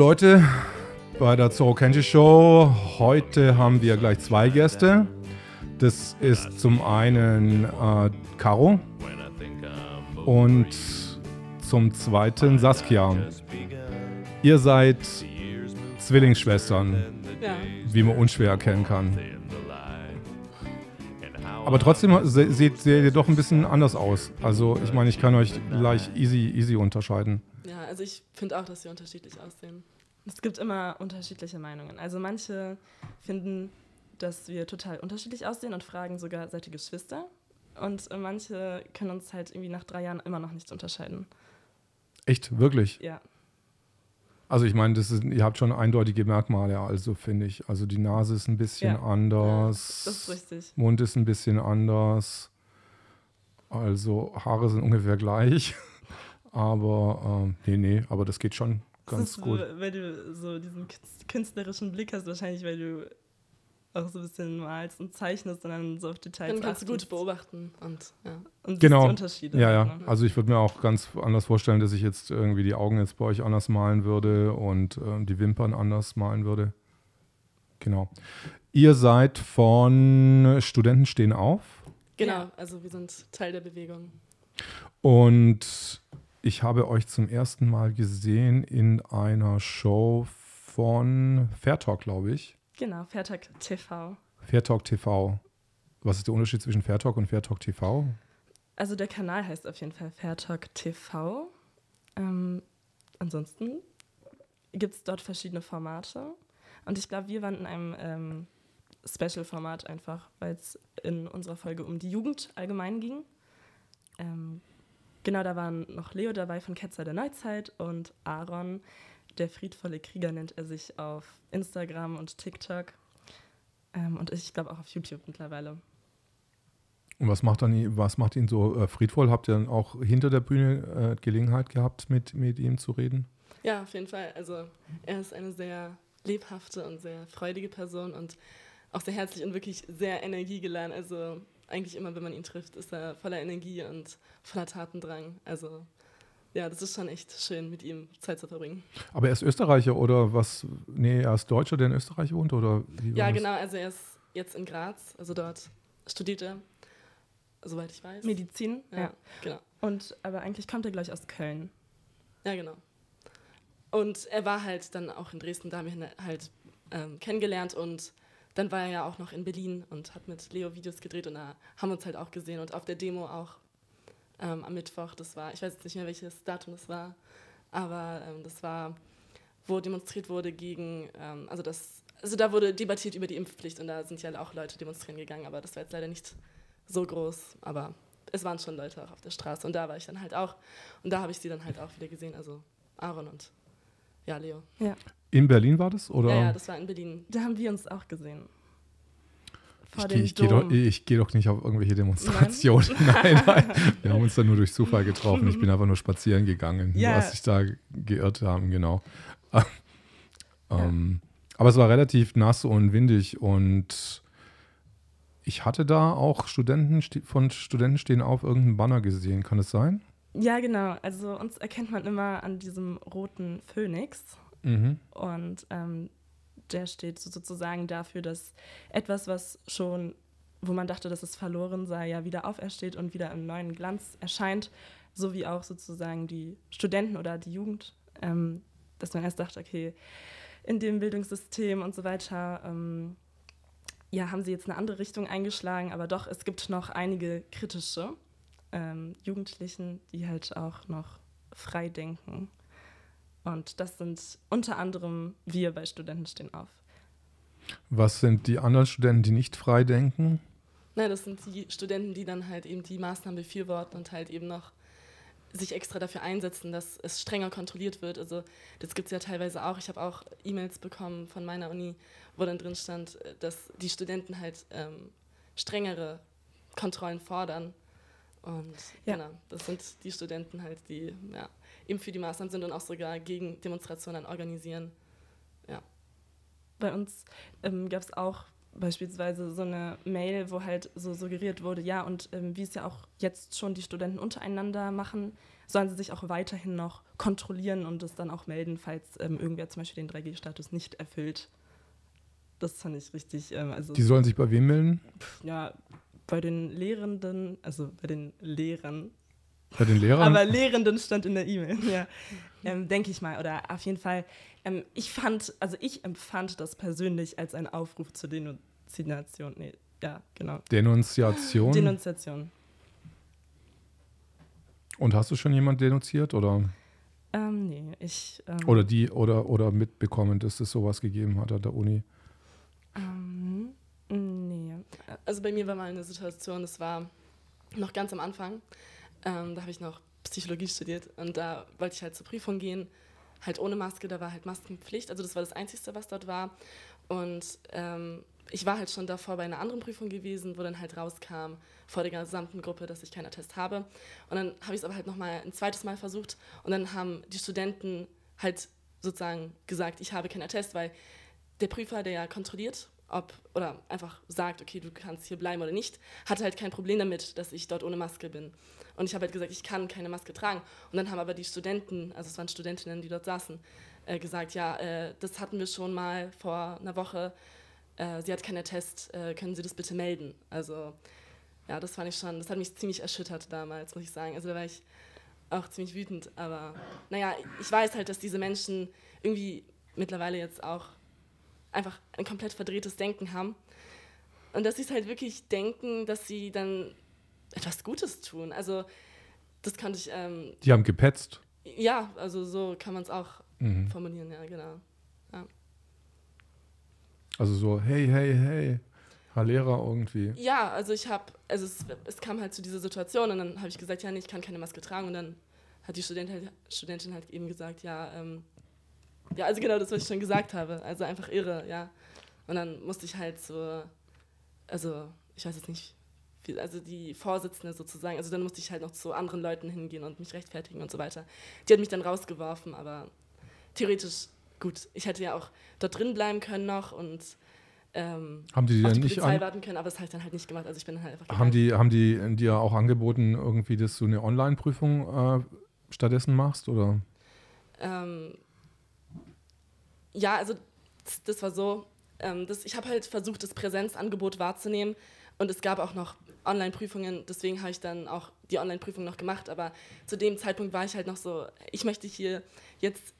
Leute, bei der Zorro Kenji Show. Heute haben wir gleich zwei Gäste. Das ist zum einen äh, Caro und zum zweiten Saskia. Ihr seid Zwillingsschwestern, Ja. wie man unschwer erkennen kann. Aber trotzdem se seht, seht ihr doch ein bisschen anders aus. Also ich meine, ich kann euch gleich easy, easy unterscheiden. Ja, also ich finde auch, dass sie unterschiedlich aussehen. Es gibt immer unterschiedliche Meinungen. Also manche finden, dass wir total unterschiedlich aussehen und fragen sogar, seid ihr Geschwister? Und manche können uns halt irgendwie nach drei Jahren immer noch nicht unterscheiden. Echt, wirklich. Ja. Also ich meine, das ist, ihr habt schon eindeutige Merkmale, also finde ich. Also die Nase ist ein bisschen Ja. anders. Das ist richtig. Mund ist ein bisschen anders. Also Haare sind ungefähr gleich. Aber ähm, nee, nee, aber das geht schon Das ganz ist, gut. weil du so diesen künst- künstlerischen Blick hast, wahrscheinlich, weil du auch so ein bisschen malst und zeichnest und dann so auf Details Dann kannst du gut beobachten und ja. Und Genau. die Unterschiede. Ja, ja. ne? Also ich würde mir auch ganz anders vorstellen, dass ich jetzt irgendwie die Augen jetzt bei euch anders malen würde und ähm, die Wimpern anders malen würde. Genau. Ihr seid von Studenten stehen auf. Genau, also wir sind Teil der Bewegung. Und ich habe euch zum ersten Mal gesehen in einer Show von Fairtalk, glaube ich. Genau, Fairtag TV. Fairtalk TV. Was ist der Unterschied zwischen Fairtalk und Fairtalk TV? Also der Kanal heißt auf jeden Fall Fairtalk TV. Ähm, ansonsten gibt es dort verschiedene Formate. Und ich glaube, wir waren in einem ähm, Special-Format einfach, weil es in unserer Folge um die Jugend allgemein ging. Ähm, genau, da waren noch Leo dabei von Ketzer der Neuzeit und Aaron, der friedvolle Krieger nennt er sich auf Instagram und TikTok. Ähm, und ich glaube auch auf YouTube mittlerweile. Und was macht, dann, was macht ihn so äh, friedvoll? Habt ihr dann auch hinter der Bühne äh, Gelegenheit gehabt, mit, mit ihm zu reden? Ja, auf jeden Fall. Also er ist eine sehr lebhafte und sehr freudige Person und auch sehr herzlich und wirklich sehr energiegeladen. Also eigentlich immer, wenn man ihn trifft, ist er voller Energie und voller Tatendrang. Also ja, das ist schon echt schön, mit ihm Zeit zu verbringen. Aber er ist Österreicher oder was? Nee, er ist Deutscher, der in Österreich wohnt? Oder Ja, das? genau. Also er ist jetzt in Graz, also dort studiert er, soweit ich weiß. Medizin, Ja, ja. genau. Und aber eigentlich kommt er gleich aus Köln. Ja, genau. Und er war halt dann auch in Dresden, da haben wir ihn halt ähm, kennengelernt und dann war er ja auch noch in Berlin und hat mit Leo Videos gedreht und da haben wir uns halt auch gesehen und auf der Demo auch ähm, am Mittwoch, das war, ich weiß jetzt nicht mehr welches Datum das war, aber ähm, das war, wo demonstriert wurde gegen, ähm, also das, also da wurde debattiert über die Impfpflicht und da sind ja auch Leute demonstrieren gegangen, aber das war jetzt leider nicht so groß, aber es waren schon Leute auch auf der Straße und da war ich dann halt auch und da habe ich sie dann halt auch wieder gesehen, also Aaron und ja, Leo. In Berlin war das? Oder? Ja, ja, das war in Berlin. Da haben wir uns auch gesehen. Vor ich gehe ich geh doch, ich geh doch nicht auf irgendwelche Demonstrationen. Nein, nein. Wir haben uns da nur durch Zufall getroffen. Ich bin einfach nur spazieren gegangen, Ja. was sich da geirrt haben, genau. ähm, aber es war relativ nass und windig und ich hatte da auch Studenten von Studenten stehen auf irgendeinen Banner gesehen. Kann es sein? Ja, genau. Also uns erkennt man immer an diesem roten Phönix. Mhm. Und ähm, der steht so sozusagen dafür, dass etwas, was schon, wo man dachte, dass es verloren sei, ja wieder aufersteht und wieder im neuen Glanz erscheint. So wie auch sozusagen die Studenten oder die Jugend. Ähm, dass man erst dachte, okay, in dem Bildungssystem und so weiter, ähm, ja, haben sie jetzt eine andere Richtung eingeschlagen, aber doch, es gibt noch einige kritische ähm, Jugendlichen, die halt auch noch frei denken. Und das sind unter anderem wir bei Studenten stehen auf. Was sind die anderen Studenten, die nicht frei denken? Na, das sind die Studenten, die dann halt eben die Maßnahmen befürworten und halt eben noch sich extra dafür einsetzen, dass es strenger kontrolliert wird. Also das gibt es ja teilweise auch. Ich habe auch E-Mails bekommen von meiner Uni, wo dann drin stand, äh, dass die Studenten halt ähm, strengere Kontrollen fordern. Und Ja. genau, das sind die Studenten halt, die ja, eben für die Maßnahmen sind und auch sogar gegen Demonstrationen organisieren. Bei uns ähm, gab es auch beispielsweise so eine Mail, wo halt so suggeriert wurde, ja, und ähm, wie es ja auch jetzt schon die Studenten untereinander machen, sollen sie sich auch weiterhin noch kontrollieren und es dann auch melden, falls ähm, irgendwer zum Beispiel den 3G-Status nicht erfüllt. Das fand ich richtig. Ähm, also, Die sollen sich bei wem melden? ja, bei den Lehrenden, also bei den Lehrern, Bei den Lehrern? aber Lehrenden stand in der E-Mail, ja. Ähm, Denke ich mal. Oder auf jeden Fall, ähm, ich fand, also ich empfand das persönlich als einen Aufruf zur Denunziation. Nee, ja, genau. Denunziation. Denunziation. Und hast du schon jemand denunziert oder, Ähm, nee, ich. Ähm, oder die oder, oder mitbekommen, dass es sowas gegeben hat an der Uni? Ähm. Also bei mir war mal eine Situation, das war noch ganz am Anfang. Ähm, da habe ich noch Psychologie studiert und da wollte ich halt zur Prüfung gehen, halt ohne Maske, da war halt Maskenpflicht. Also das war das Einzige, was dort war. Und ähm, ich war halt schon davor bei einer anderen Prüfung gewesen, wo dann halt rauskam vor der gesamten Gruppe, dass ich keinen Attest habe. Und dann habe ich es aber halt nochmal ein zweites Mal versucht und dann haben die Studenten halt sozusagen gesagt, ich habe keinen Attest, weil der Prüfer, der ja kontrolliert, ob oder einfach sagt, okay, du kannst hier bleiben oder nicht, hatte halt kein Problem damit, dass ich dort ohne Maske bin. Und ich habe halt gesagt, ich kann keine Maske tragen. Und dann haben aber die Studenten, also es waren Studentinnen, die dort saßen, äh, gesagt, ja, äh, das hatten wir schon mal vor einer Woche. Äh, sie hat keinen Attest, äh, können Sie das bitte melden? Also ja, das fand ich schon, das hat mich ziemlich erschüttert damals, muss ich sagen. Also da war ich auch ziemlich wütend. Aber naja, ich weiß halt, dass diese Menschen irgendwie mittlerweile jetzt auch einfach ein komplett verdrehtes Denken haben. Und dass sie es halt wirklich denken, dass sie dann etwas Gutes tun. Also das konnte ich, ähm, Die haben gepetzt. ja, also so kann man es auch Mhm. formulieren, ja, genau. Also so, hey, hey, hey, Herr Lehrer irgendwie. Ja, also ich habe, also es, es kam halt zu dieser Situation und dann habe ich gesagt, ja, nee, ich kann keine Maske tragen und dann hat die Student halt, Studentin halt eben gesagt, ja, ähm, ja, also genau das, was ich schon gesagt habe, also einfach irre, ja. Und dann musste ich halt so, also ich weiß jetzt nicht, wie, also die Vorsitzende sozusagen, also dann musste ich halt noch zu anderen Leuten hingehen und mich rechtfertigen und so weiter. Die hat mich dann rausgeworfen, aber theoretisch gut. Ich hätte ja auch dort drin bleiben können noch und ähm, Haben die, die dann die nicht an, warten können, aber das habe ich dann halt nicht gemacht. Also ich bin dann halt einfach haben die, haben die dir auch angeboten, irgendwie, dass du eine Online-Prüfung äh, stattdessen machst? Oder? Ähm, ja, also das, das war so. Ähm, das, ich habe halt versucht, das Präsenzangebot wahrzunehmen und es gab auch noch Online-Prüfungen, deswegen habe ich dann auch die Online-Prüfung noch gemacht, aber zu dem Zeitpunkt war ich halt noch so, ich möchte hier jetzt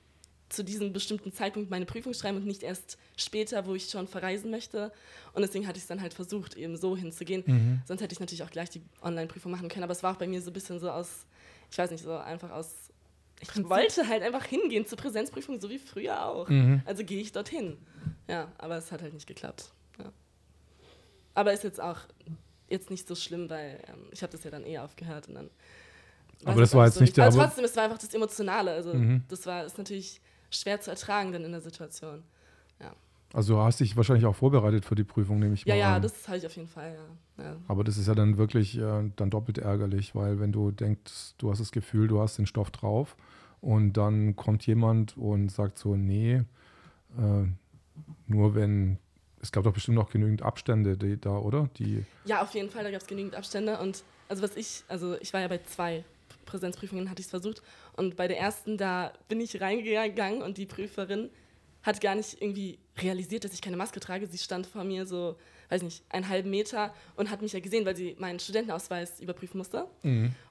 zu diesem bestimmten Zeitpunkt meine Prüfung schreiben und nicht erst später, wo ich schon verreisen möchte. Und deswegen hatte ich es dann halt versucht, eben so hinzugehen. Mhm. Sonst hätte ich natürlich auch gleich die Online-Prüfung machen können. Aber es war auch bei mir so ein bisschen so aus, ich weiß nicht, so einfach aus. Ich wollte halt einfach hingehen zur Präsenzprüfung, so wie früher auch. Mhm. Also gehe ich dorthin. Ja, aber es hat halt nicht geklappt. Ja. Aber ist jetzt auch jetzt nicht so schlimm, weil ähm, ich habe das ja dann eh aufgehört und dann. Aber das war jetzt so nicht der- Aber trotzdem, es war einfach das Emotionale. Also Mhm. das war ist natürlich schwer zu ertragen dann in der Situation. Also du hast dich wahrscheinlich auch vorbereitet für die Prüfung, nehme ich Ja, mal ja, an. das habe ich auf jeden Fall, ja. ja. Aber das ist ja dann wirklich äh, dann doppelt ärgerlich, weil wenn du denkst, du hast das Gefühl, du hast den Stoff drauf und dann kommt jemand und sagt so, nee, äh, nur wenn, es gab doch bestimmt noch genügend Abstände die, da, oder? Die, Ja, auf jeden Fall, da gab es genügend Abstände. Und also was ich, also ich war ja bei zwei Präsenzprüfungen, hatte ich es versucht. Und bei der ersten, da bin ich reingegangen und die Prüferin hat gar nicht irgendwie realisiert, dass ich keine Maske trage. Sie stand vor mir so, weiß nicht, einen halben Meter und hat mich ja gesehen, weil sie meinen Studentenausweis überprüfen musste.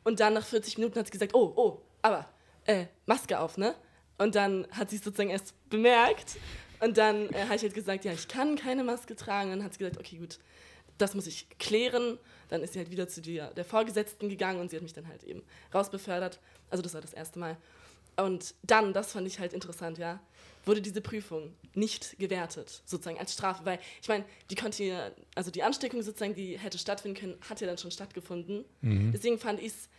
Und dann nach 40 Minuten hat sie gesagt, oh, oh, aber äh, Maske auf, ne? Und dann hat sie es sozusagen erst bemerkt. Und dann äh, habe ich halt gesagt, ja, ich kann keine Maske tragen. Und dann hat sie gesagt, okay, gut, das muss ich klären. Dann ist sie halt wieder zu der, der Vorgesetzten gegangen und sie hat mich dann halt eben rausbefördert. Also das war das erste Mal. Und dann, das fand ich halt interessant, ja, wurde diese Prüfung nicht gewertet, sozusagen als Strafe. Weil ich meine, die konnte ja, also die Ansteckung sozusagen, die hätte stattfinden können, hat ja dann schon stattgefunden. Deswegen fand ich es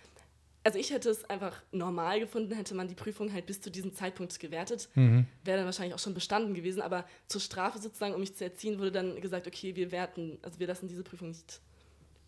also ich hätte es einfach normal gefunden, hätte man die Prüfung halt bis zu diesem Zeitpunkt gewertet. Wäre dann wahrscheinlich auch schon bestanden gewesen, aber zur Strafe sozusagen, um mich zu erziehen, wurde dann gesagt, okay, wir werten, also wir lassen diese Prüfung nicht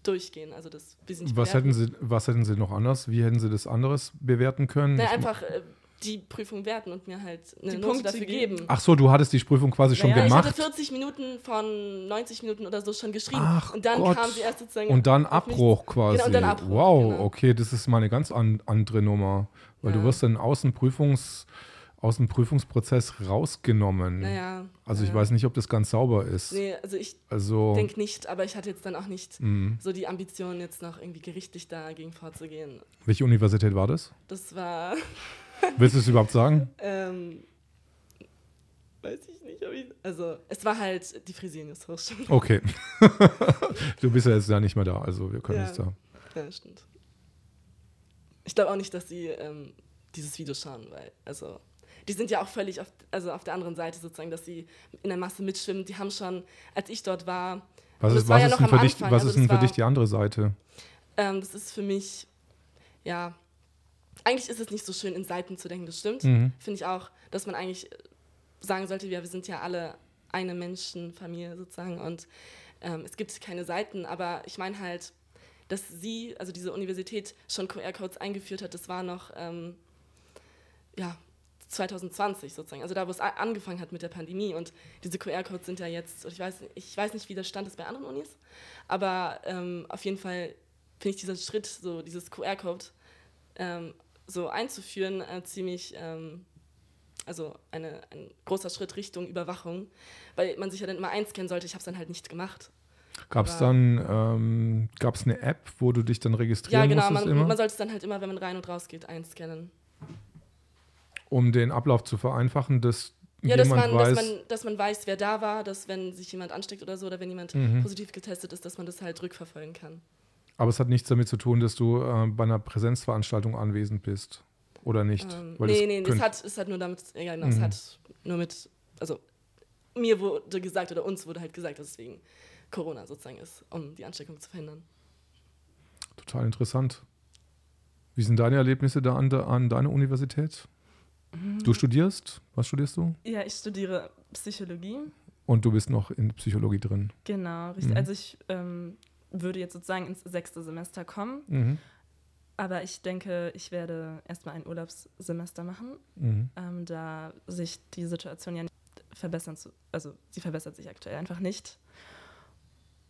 durchgehen. Also das wir nicht was, bewerten. hätten sie, was hätten sie noch anders? Wie hätten sie das anderes bewerten können? Na, Ich- einfach, äh, die Prüfung werten und mir halt eine Die Note Punkte dafür geben. geben. Ach so, du hattest die Prüfung quasi schon ja, ich gemacht. hatte 40 Minuten von 90 Minuten oder so schon geschrieben. Ach und dann Gott. kam sie erst sozusagen. Und dann Abbruch quasi. Genau, und dann Abbruch, wow, genau. okay, das ist mal eine ganz an, andere Nummer. Weil du Ja. wirst dann aus dem, Prüfungs, aus dem Prüfungsprozess rausgenommen. Naja. Also ich ja. weiß nicht, ob das ganz sauber ist. Nee, also ich Also, denke nicht, aber ich hatte jetzt dann auch nicht mh. so die Ambition, jetzt noch irgendwie gerichtlich dagegen vorzugehen. welche Universität war das? Das war. Willst du es überhaupt sagen? Ähm, weiß ich nicht, ich. Also, es war halt die Fresenius Hochschule. Okay. du bist ja jetzt ja nicht mehr da, also wir können Ja. es da. Ja, stimmt. Ich glaube auch nicht, dass sie ähm, dieses Video schauen, weil, also, die sind ja auch völlig auf, also auf der anderen Seite sozusagen, dass sie in der Masse mitschwimmen. Die haben schon, als ich dort war, Was ist, war ja denn für dich, was also ist denn für dich die andere Seite? ähm, das ist für mich, ja, eigentlich ist es nicht so schön, in Seiten zu denken, das stimmt. Mhm. Finde ich auch, dass man eigentlich äh, sagen sollte, ja, wir sind ja alle eine Menschenfamilie sozusagen und ähm, es gibt keine Seiten, aber ich meine halt, dass sie, also diese Universität, schon QR-Codes eingeführt hat, das war noch, ähm, ja, 2020 sozusagen, also da, wo es angefangen hat mit der Pandemie und diese QR-Codes sind ja jetzt, ich weiß, ich weiß nicht, wie der Stand ist bei anderen Unis, aber ähm, auf jeden Fall finde ich diesen Schritt, so dieses QR-Code ähm, so einzuführen, äh, ziemlich, ähm, also eine, ein großer Schritt Richtung Überwachung, weil man sich ja dann immer einscannen sollte. Ich habe es dann halt nicht gemacht. Gab es dann, ähm, gab es eine App, wo du dich dann registrieren Ja, genau. musstest Man, man sollte es dann halt immer, wenn man rein und raus geht, einscannen. um den Ablauf zu vereinfachen, dass Ja, dass man, weiß, dass, man, dass man weiß, wer da war, dass wenn sich jemand ansteckt oder so oder wenn jemand Mhm. positiv getestet ist, dass man das halt rückverfolgen kann. Aber es hat nichts damit zu tun, dass du äh, bei einer Präsenzveranstaltung anwesend bist oder nicht. Ähm, Weil nee, nee, es könnt- hat, es hat nur damit, ja, genau, es Mhm. hat nur mit, also mir wurde gesagt oder uns wurde halt gesagt, dass es wegen Corona sozusagen ist, um die Ansteckung zu verhindern. Total interessant. Wie sind deine Erlebnisse da an, de, an deiner Universität? Mhm. Du studierst? Was studierst du? Ja, ich studiere Psychologie. Und du bist noch in Psychologie drin. Genau, richtig. Mhm. Also ich ähm, würde jetzt sozusagen ins sechste Semester kommen, Mhm. aber ich denke, ich werde erstmal ein Urlaubssemester machen, Mhm. ähm, da sich die Situation ja nicht verbessern zu, also sie verbessert sich aktuell einfach nicht.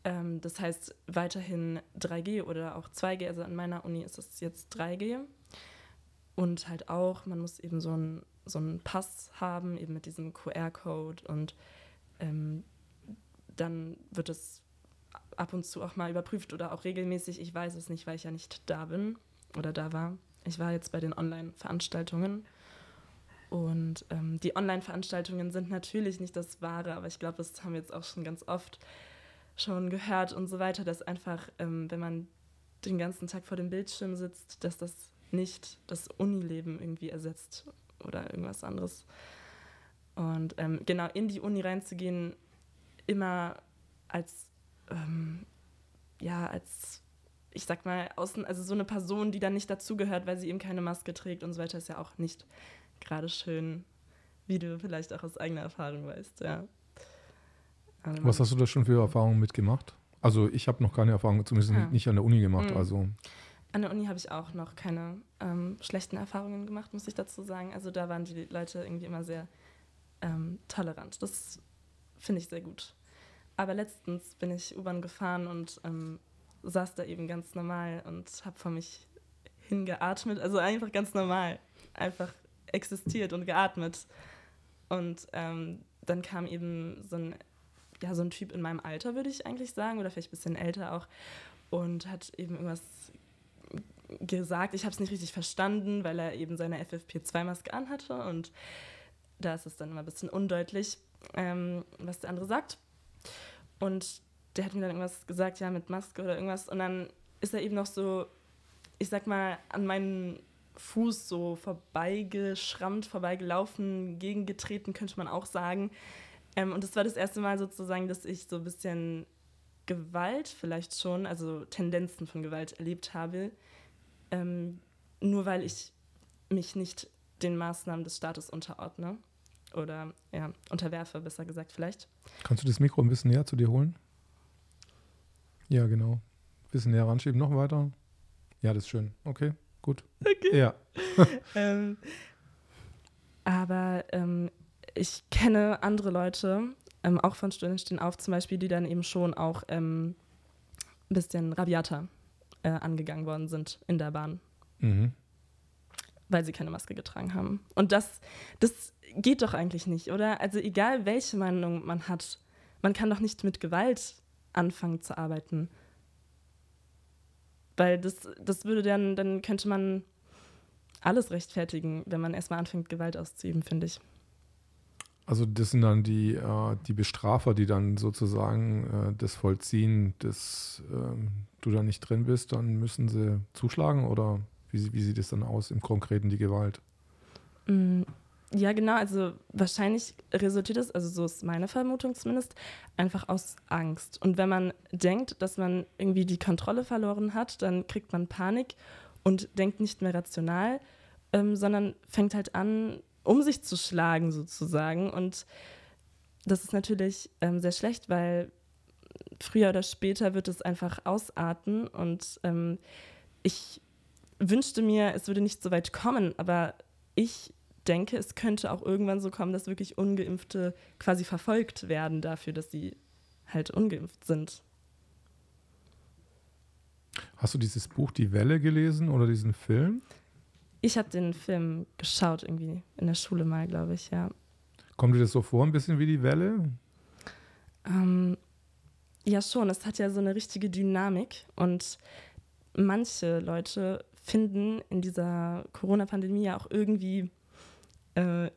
Ähm, das heißt weiterhin 3G oder auch 2G, also an meiner Uni ist es jetzt 3G. Und halt auch, man muss eben so einen so einen Pass haben, eben mit diesem QR-Code und ähm, dann wird es ab und zu auch mal überprüft oder auch regelmäßig. Ich weiß es nicht, weil ich ja nicht da bin oder da war. Ich war jetzt bei den Online-Veranstaltungen. Und ähm, die Online-Veranstaltungen sind natürlich nicht das Wahre, aber ich glaube, das haben wir jetzt auch schon ganz oft schon gehört und so weiter, dass einfach, ähm, wenn man den ganzen Tag vor dem Bildschirm sitzt, dass das nicht das Unileben irgendwie ersetzt oder irgendwas anderes. Und ähm, genau in die Uni reinzugehen, immer als, ähm, ja, als, ich sag mal, außen, also so eine Person, die dann nicht dazugehört, weil sie eben keine Maske trägt und so weiter, ist ja auch nicht gerade schön, wie du vielleicht auch aus eigener Erfahrung weißt, ja. Also Was hast du da schon für Erfahrungen mitgemacht? Also ich habe noch keine Erfahrung, zumindest Ah. nicht an der Uni gemacht. Mhm. Also An der Uni habe ich auch noch keine ähm, schlechten Erfahrungen gemacht, muss ich dazu sagen. Also da waren die Leute irgendwie immer sehr ähm, tolerant. Das finde ich sehr gut. Aber letztens bin ich U-Bahn gefahren und ähm, saß da eben ganz normal und habe vor mich hingeatmet. Also einfach ganz normal. Einfach existiert und geatmet. Und ähm, dann kam eben so ein, ja, so ein Typ in meinem Alter, würde ich eigentlich sagen, oder vielleicht ein bisschen älter auch, und hat eben irgendwas gesagt. Ich habe es nicht richtig verstanden, weil er eben seine FFP2-Maske anhatte und da ist es dann immer ein bisschen undeutlich, ähm, was der andere sagt. Und der hat mir dann irgendwas gesagt, ja, mit Maske oder irgendwas. Und dann ist er eben noch so, ich sag mal, an meinen Fuß so vorbeigeschrammt, vorbeigelaufen, gegengetreten, könnte man auch sagen. Ähm, und das war das erste Mal sozusagen, dass ich so ein bisschen Gewalt vielleicht schon, also Tendenzen von Gewalt erlebt habe, ähm, nur weil ich mich nicht den Maßnahmen des Staates unterordne oder ja, unterwerfe, besser gesagt vielleicht. kannst du das Mikro ein bisschen näher zu dir holen? Ja, genau. Ein bisschen näher ranschieben, noch weiter. Ja, das ist schön. Okay, gut. Okay. Ja. Ähm, Aber ähm, ich kenne andere Leute, ähm, auch von Studenten stehen auf zum Beispiel, die dann eben schon auch ähm, ein bisschen rabiater äh, angegangen worden sind in der Bahn. Mhm. Weil sie keine Maske getragen haben. Und das, das geht doch eigentlich nicht, oder? Also egal welche Meinung man hat, man kann doch nicht mit Gewalt anfangen zu arbeiten. Weil das, das würde dann, dann könnte man alles rechtfertigen, wenn man erstmal anfängt, Gewalt auszuüben, finde ich. Also das sind dann die, äh, die Bestrafer, die dann sozusagen äh, das vollziehen, dass äh, du da nicht drin bist, dann müssen sie zuschlagen oder wie, wie sieht es dann aus im Konkreten, die Gewalt? Mm, ja, genau. Also wahrscheinlich resultiert es, also so ist meine Vermutung zumindest, einfach aus Angst. Und wenn man denkt, dass man irgendwie die Kontrolle verloren hat, dann kriegt man Panik und denkt nicht mehr rational, ähm, sondern fängt halt an, um sich zu schlagen sozusagen. Und das ist natürlich ähm, sehr schlecht, weil früher oder später wird es einfach ausarten. Und ähm, ich wünschte mir, es würde nicht so weit kommen, aber ich denke, es könnte auch irgendwann so kommen, dass wirklich ungeimpfte quasi verfolgt werden dafür, dass sie halt ungeimpft sind. Hast du dieses Buch Die Welle gelesen oder diesen Film? Ich habe den Film geschaut irgendwie in der Schule mal, glaube ich, ja. Kommt dir das so vor, ein bisschen wie die Welle? Ähm, ja, schon. Es hat ja so eine richtige Dynamik und manche Leute finden in dieser Corona-Pandemie ja auch irgendwie äh,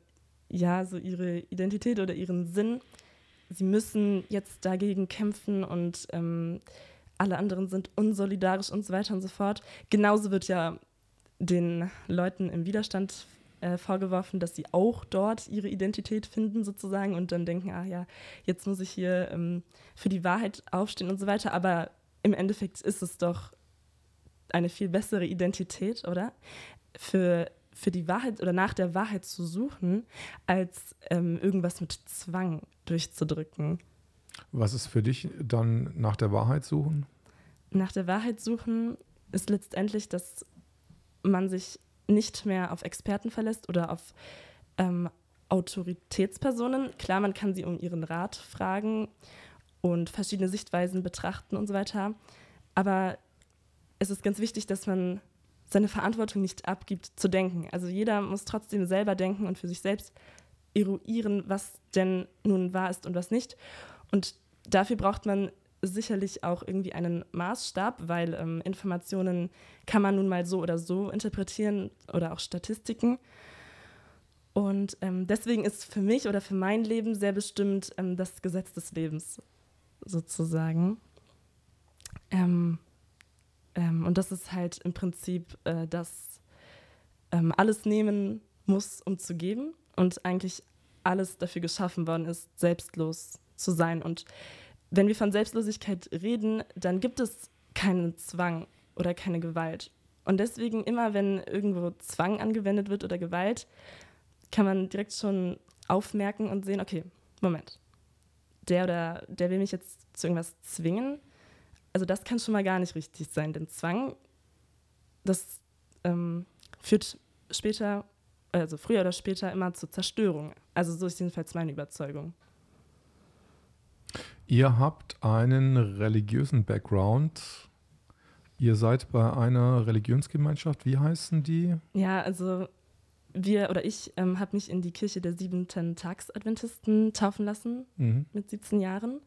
ja so ihre Identität oder ihren Sinn. Sie müssen jetzt dagegen kämpfen und ähm, alle anderen sind unsolidarisch und so weiter und so fort. Genauso wird ja den Leuten im Widerstand äh, vorgeworfen, dass sie auch dort ihre Identität finden sozusagen und dann denken, ah ja, jetzt muss ich hier ähm, für die Wahrheit aufstehen und so weiter. Aber im Endeffekt ist es doch eine viel bessere Identität, oder? Für, für die Wahrheit oder nach der Wahrheit zu suchen, als ähm, irgendwas mit Zwang durchzudrücken. Was ist für dich dann nach der Wahrheit suchen? Nach der Wahrheit suchen ist letztendlich, dass man sich nicht mehr auf Experten verlässt oder auf ähm, Autoritätspersonen. Klar, man kann sie um ihren Rat fragen und verschiedene Sichtweisen betrachten und so weiter. Aber es ist ganz wichtig, dass man seine Verantwortung nicht abgibt, zu denken. Also jeder muss trotzdem selber denken und für sich selbst eruieren, was denn nun wahr ist und was nicht. Und dafür braucht man sicherlich auch irgendwie einen Maßstab, weil ähm, Informationen kann man nun mal so oder so interpretieren oder auch Statistiken. Und ähm, deswegen ist für mich oder für mein Leben sehr bestimmt ähm, das Gesetz des Lebens sozusagen. Ähm, ähm, und das ist halt im Prinzip, äh, dass ähm, alles nehmen muss, um zu geben und eigentlich alles dafür geschaffen worden ist, selbstlos zu sein. Und wenn wir von Selbstlosigkeit reden, dann gibt es keinen Zwang oder keine Gewalt. Und deswegen immer, wenn irgendwo Zwang angewendet wird oder Gewalt, kann man direkt schon aufmerken und sehen, okay, Moment, der oder der will mich jetzt zu irgendwas zwingen. Also das kann schon mal gar nicht richtig sein, denn Zwang, das ähm, führt später, also früher oder später immer zur Zerstörung. Also so ist jedenfalls meine Überzeugung. Ihr habt einen religiösen Background. Ihr seid bei einer Religionsgemeinschaft. Wie heißen die? Ja, also wir oder ich ähm, habe mich in die Kirche der siebenten Tags-Adventisten taufen lassen mhm. mit 17 Jahren.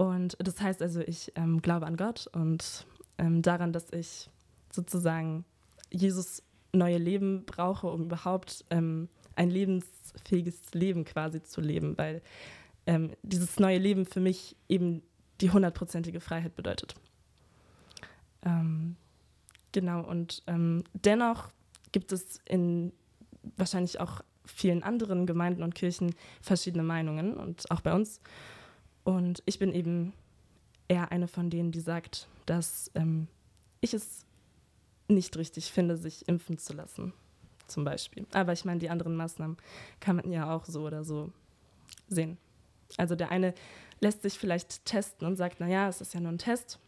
Und das heißt also, ich ähm, glaube an Gott und ähm, daran, dass ich sozusagen Jesus neue Leben brauche, um überhaupt ähm, ein lebensfähiges Leben quasi zu leben, weil ähm, dieses neue Leben für mich eben die hundertprozentige Freiheit bedeutet. Ähm, genau, und ähm, dennoch gibt es in wahrscheinlich auch vielen anderen Gemeinden und Kirchen verschiedene Meinungen und auch bei uns. Und ich bin eben eher eine von denen, die sagt, dass ähm, ich es nicht richtig finde, sich impfen zu lassen, zum Beispiel. Aber ich meine, die anderen Maßnahmen kann man ja auch so oder so sehen. Also der eine lässt sich vielleicht testen und sagt, naja, es ist ja nur ein Test.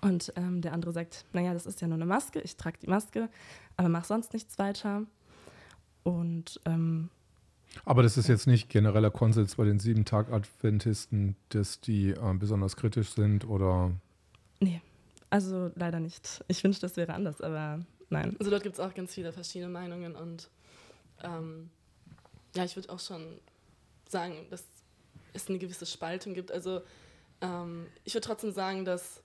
Und ähm, der andere sagt, naja, das ist ja nur eine Maske, ich trage die Maske, aber mache sonst nichts weiter. Und ähm, aber das ist jetzt nicht genereller Konsens bei den Sieben-Tag-Adventisten, dass die äh, besonders kritisch sind oder. Nee, also leider nicht. Ich wünschte, das wäre anders, aber nein. Also dort gibt es auch ganz viele verschiedene Meinungen und ähm, ja, ich würde auch schon sagen, dass es eine gewisse Spaltung gibt. Also ähm, ich würde trotzdem sagen, dass.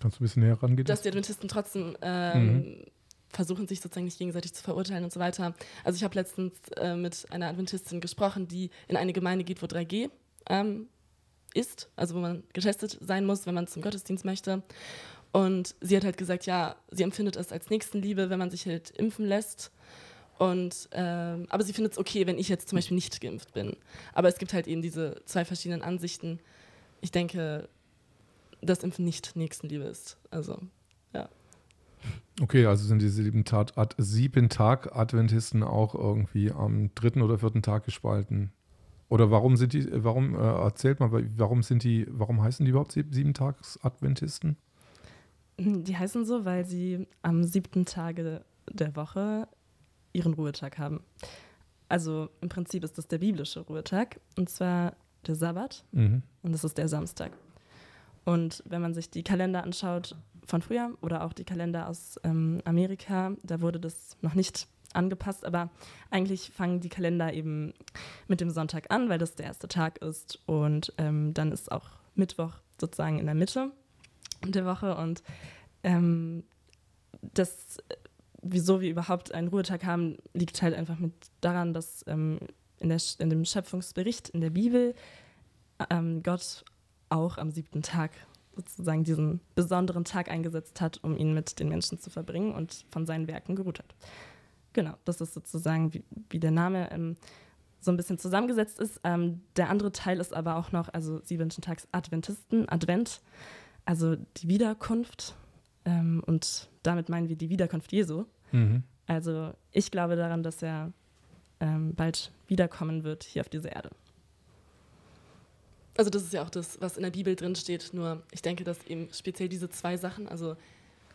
Kannst du ein bisschen näher rangehen? Dass die Adventisten trotzdem ähm, mhm. Versuchen, sich sozusagen nicht gegenseitig zu verurteilen und so weiter. Also ich habe letztens äh, mit einer Adventistin gesprochen, die in eine Gemeinde geht, wo 3G ähm, ist, also wo man getestet sein muss, wenn man zum Gottesdienst möchte. Und sie hat halt gesagt, ja, sie empfindet es als Nächstenliebe, wenn man sich halt impfen lässt. Und, ähm, aber sie findet es okay, wenn ich jetzt zum Beispiel nicht geimpft bin. Aber es gibt halt eben diese zwei verschiedenen Ansichten. Ich denke, dass Impfen nicht Nächstenliebe ist. Also. Okay, also sind diese sieben, Tat, Ad, sieben Tag Adventisten auch irgendwie am dritten oder vierten Tag gespalten? Oder warum sind die, warum, äh, erzählt mal, warum sind die, warum heißen die überhaupt sieben Tags Adventisten? Die heißen so, weil sie am siebten Tage der Woche ihren Ruhetag haben. Also im Prinzip ist das der biblische Ruhetag und zwar der Sabbat mhm. und das ist der Samstag. Und wenn man sich die Kalender anschaut von früher oder auch die Kalender aus ähm, Amerika, da wurde das noch nicht angepasst, aber eigentlich fangen die Kalender eben mit dem Sonntag an, weil das der erste Tag ist. Und ähm, dann ist auch Mittwoch sozusagen in der Mitte der Woche. Und ähm, das wieso wir überhaupt einen Ruhetag haben, liegt halt einfach mit daran, dass ähm, in, der, in dem Schöpfungsbericht in der Bibel ähm, Gott auch am siebten Tag sozusagen diesen besonderen Tag eingesetzt hat, um ihn mit den Menschen zu verbringen und von seinen Werken geruht hat. Genau, das ist sozusagen, wie, wie der Name ähm, so ein bisschen zusammengesetzt ist. Ähm, der andere Teil ist aber auch noch, also siebenten Tags Adventisten, Advent, also die Wiederkunft ähm, und damit meinen wir die Wiederkunft Jesu. Mhm. Also ich glaube daran, dass er ähm, bald wiederkommen wird hier auf diese Erde. Also das ist ja auch das, was in der Bibel drin steht. Nur ich denke, dass eben speziell diese zwei Sachen, also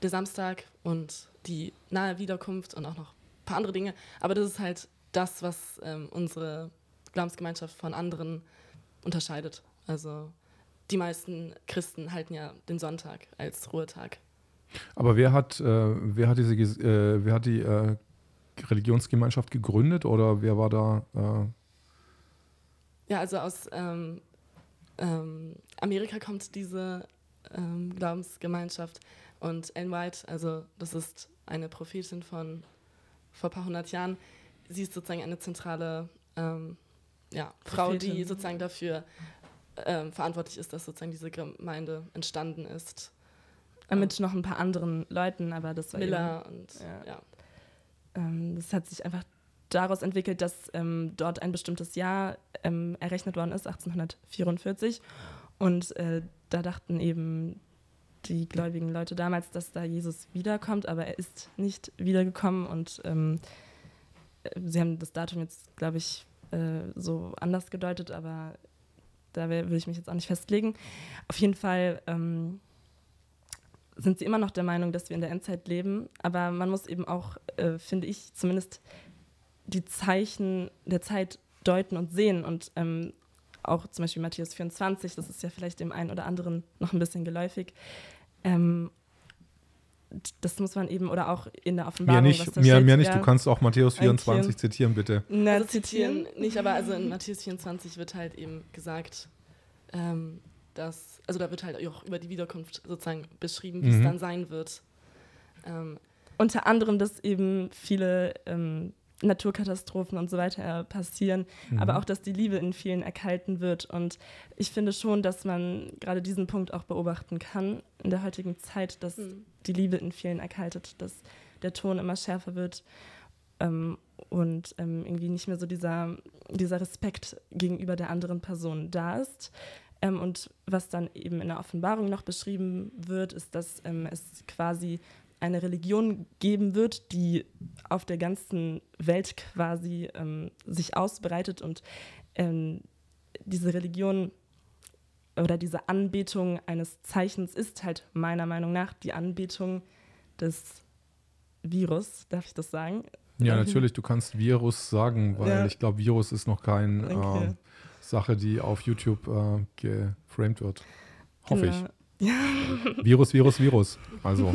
der Samstag und die nahe Wiederkunft und auch noch ein paar andere Dinge, aber das ist halt das, was ähm, unsere Glaubensgemeinschaft von anderen unterscheidet. Also die meisten Christen halten ja den Sonntag als Ruhetag. Aber wer hat, äh, wer hat diese, äh, wer hat die äh, Religionsgemeinschaft gegründet oder wer war da? Äh? Ja, also aus ähm, ähm, Amerika kommt diese ähm, Glaubensgemeinschaft und Ellen White, also das ist eine Prophetin von vor ein paar hundert Jahren. Sie ist sozusagen eine zentrale ähm, ja, Frau, die sozusagen dafür ähm, verantwortlich ist, dass sozusagen diese Gemeinde entstanden ist. Äh, mit noch ein paar anderen Leuten, aber das war Miller eben, und ja. ja. Ähm, das hat sich einfach daraus entwickelt, dass ähm, dort ein bestimmtes Jahr ähm, errechnet worden ist, 1844. Und äh, da dachten eben die gläubigen Leute damals, dass da Jesus wiederkommt, aber er ist nicht wiedergekommen und ähm, äh, sie haben das Datum jetzt, glaube ich, äh, so anders gedeutet, aber da will ich mich jetzt auch nicht festlegen. Auf jeden Fall ähm, sind sie immer noch der Meinung, dass wir in der Endzeit leben. Aber man muss eben auch, äh, finde ich, zumindest die Zeichen der Zeit deuten und sehen. Und ähm, auch zum Beispiel Matthäus 24, das ist ja vielleicht dem einen oder anderen noch ein bisschen geläufig. Ähm, das muss man eben, oder auch in der Offenbarung. Mir nicht, mir, mir nicht. du kannst auch Matthäus 24 zitieren, bitte. Na, also zitieren nicht, aber also in Matthäus 24 wird halt eben gesagt, ähm, dass, also da wird halt auch über die Wiederkunft sozusagen beschrieben, wie mhm. es dann sein wird. Ähm, Unter anderem, dass eben viele ähm, Naturkatastrophen und so weiter passieren, mhm. aber auch, dass die Liebe in vielen erkalten wird. Und ich finde schon, dass man gerade diesen Punkt auch beobachten kann in der heutigen Zeit, dass mhm. die Liebe in vielen erkaltet, dass der Ton immer schärfer wird ähm, und ähm, irgendwie nicht mehr so dieser, dieser Respekt gegenüber der anderen Person da ist. Ähm, und was dann eben in der Offenbarung noch beschrieben wird, ist, dass ähm, es quasi eine Religion geben wird, die auf der ganzen Welt quasi ähm, sich ausbreitet und ähm, diese Religion oder diese Anbetung eines Zeichens ist halt meiner Meinung nach die Anbetung des Virus, darf ich das sagen? Ja, natürlich, du kannst Virus sagen, weil Ja. ich glaube, Virus ist noch keine Okay. ähm, Sache, die auf YouTube äh, geframed wird. Hoffe Genau. Ich. Virus, Virus, Virus. Also,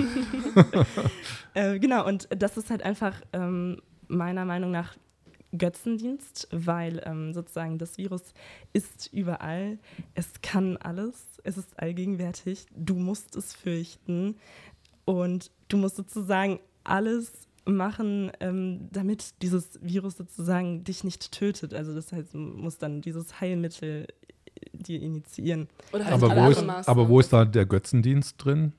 äh, genau, und das ist halt einfach ähm, meiner Meinung nach Götzendienst, weil ähm, sozusagen das Virus ist überall, es kann alles, es ist allgegenwärtig, du musst es fürchten. Und du musst sozusagen alles machen, ähm, damit dieses Virus sozusagen dich nicht tötet. Also das heißt, du musst dann dieses Heilmittel dir initiieren. Oder halt aber, wo ist, aber wo ist da der Götzendienst drin?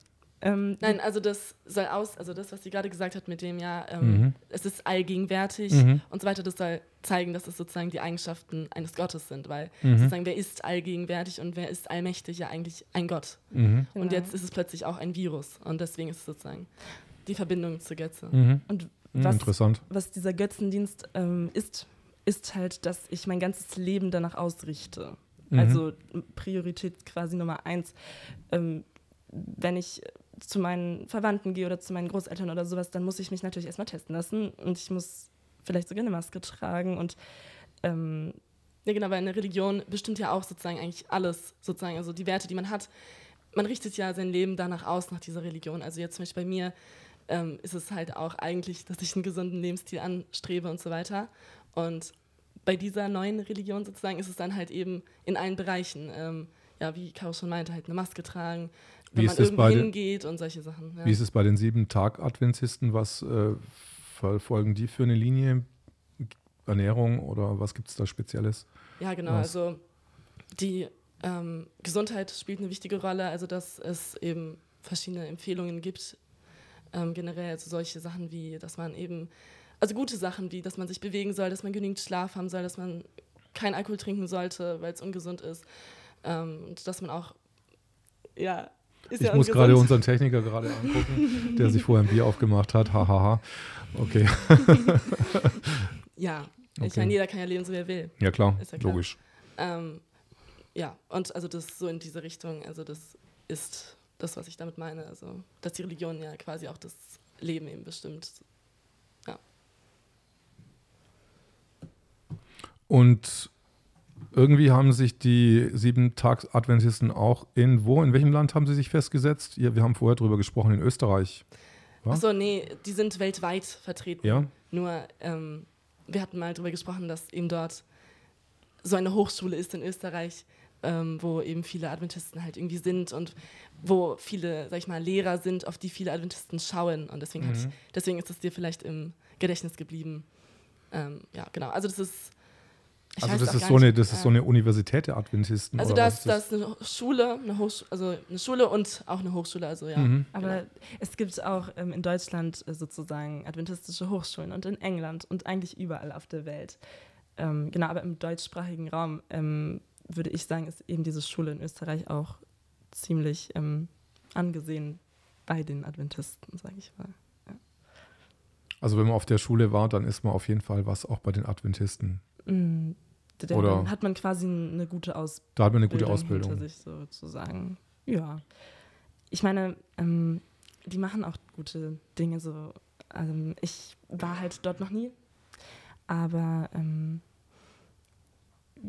Ähm, Nein, also das soll aus, also das, was sie gerade gesagt hat mit dem, ja, ähm, Mhm. es ist allgegenwärtig Mhm. und so weiter, das soll zeigen, dass es sozusagen die Eigenschaften eines Gottes sind, weil Mhm. sozusagen, wer ist allgegenwärtig und wer ist allmächtig? Ja, eigentlich ein Gott. Mhm. Und Genau. jetzt ist es plötzlich auch ein Virus und deswegen ist es sozusagen die Verbindung zur Götze. Mhm. Und Mhm, was, Interessant. was dieser Götzendienst ähm, ist, ist halt, dass ich mein ganzes Leben danach ausrichte. Mhm. Also Priorität quasi Nummer eins. Ähm, wenn ich zu meinen Verwandten gehe oder zu meinen Großeltern oder sowas, dann muss ich mich natürlich erstmal testen lassen und ich muss vielleicht sogar eine Maske tragen und ähm, Ja, genau, weil eine Religion bestimmt ja auch sozusagen eigentlich alles, sozusagen, also die Werte, die man hat. Man richtet ja sein Leben danach aus, nach dieser Religion. Also jetzt zum Beispiel bei mir ähm, ist es halt auch eigentlich, dass ich einen gesunden Lebensstil anstrebe und so weiter. Und bei dieser neuen Religion sozusagen ist es dann halt eben in allen Bereichen, ähm, ja, wie Caro schon meinte, halt eine Maske tragen, Wie wenn ist man irgendwo hingeht und solche Sachen. Ja. Wie ist es bei den sieben Tag-Adventisten? Was äh, verfolgen die für eine Linie? Ernährung oder was gibt es da Spezielles? Ja, genau. Was? Also die ähm, Gesundheit spielt eine wichtige Rolle, also dass es eben verschiedene Empfehlungen gibt, ähm, generell, also solche Sachen wie, dass man eben, also gute Sachen wie, dass man sich bewegen soll, dass man genügend Schlaf haben soll, dass man kein Alkohol trinken sollte, weil es ungesund ist ähm, und dass man auch, ja, ist Ich ja muss gerade unseren Techniker gerade angucken, der sich vorher ein Bier aufgemacht hat. Hahaha. Okay. Ja, ich Okay. meine, jeder kann ja leben, so wie er will. Ja, klar. Ist ja klar. Logisch. Ähm, ja, und also das so in diese Richtung, also das ist das, was ich damit meine. Also, dass die Religion ja quasi auch das Leben eben bestimmt. Und irgendwie haben sich die sieben Tags-Adventisten auch in wo? In welchem Land haben sie sich festgesetzt? Ja, wir haben vorher drüber gesprochen, in Österreich. Achso, nee, die sind weltweit vertreten. Ja? Nur, ähm, wir hatten mal darüber gesprochen, dass eben dort so eine Hochschule ist in Österreich, ähm, wo eben viele Adventisten halt irgendwie sind und wo viele, sag ich mal, Lehrer sind, auf die viele Adventisten schauen. Und deswegen, hab ich, Mhm. deswegen ist es dir vielleicht im Gedächtnis geblieben. Ähm, ja, genau. Also das ist. Ich Also das ist, so eine, das ist ja. so eine Universität der Adventisten. Also oder da ist, da ist eine Schule, eine Hochschule, also eine Schule und auch eine Hochschule, also ja. Mhm. Aber Genau. es gibt auch ähm, in Deutschland äh, sozusagen adventistische Hochschulen und in England und eigentlich überall auf der Welt. Ähm, genau, aber im deutschsprachigen Raum ähm, würde ich sagen, ist eben diese Schule in Österreich auch ziemlich ähm, angesehen bei den Adventisten, sage ich mal. Also wenn man auf der Schule war, dann ist man auf jeden Fall was auch bei den Adventisten. Mm, Da Oder- dann hat man quasi eine gute Ausbildung. Da hat man eine gute Bildung Ausbildung. Hinter sich sozusagen. Ja. Ich meine, ähm, die machen auch gute Dinge so. Ähm, ich war halt dort noch nie. Aber ähm,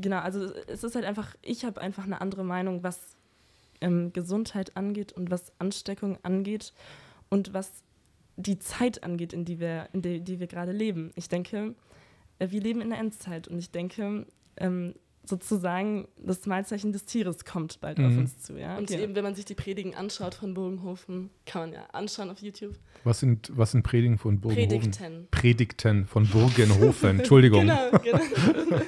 genau, also es ist halt einfach, ich habe einfach eine andere Meinung, was ähm, Gesundheit angeht und was Ansteckung angeht und was die Zeit angeht, in die wir, in der die wir gerade leben. Ich denke, äh, wir leben in der Endzeit und ich denke, ähm, sozusagen das Malzeichen des Tieres kommt bald auf Mhm. uns zu. Ja? Und Ja. eben, wenn man sich die Predigen anschaut von Bogenhofen, kann man ja anschauen auf YouTube. Was sind, was sind Predigen von Burgenhofen? Predigten. Predigten von Burgenhofen. Entschuldigung. Genau, genau.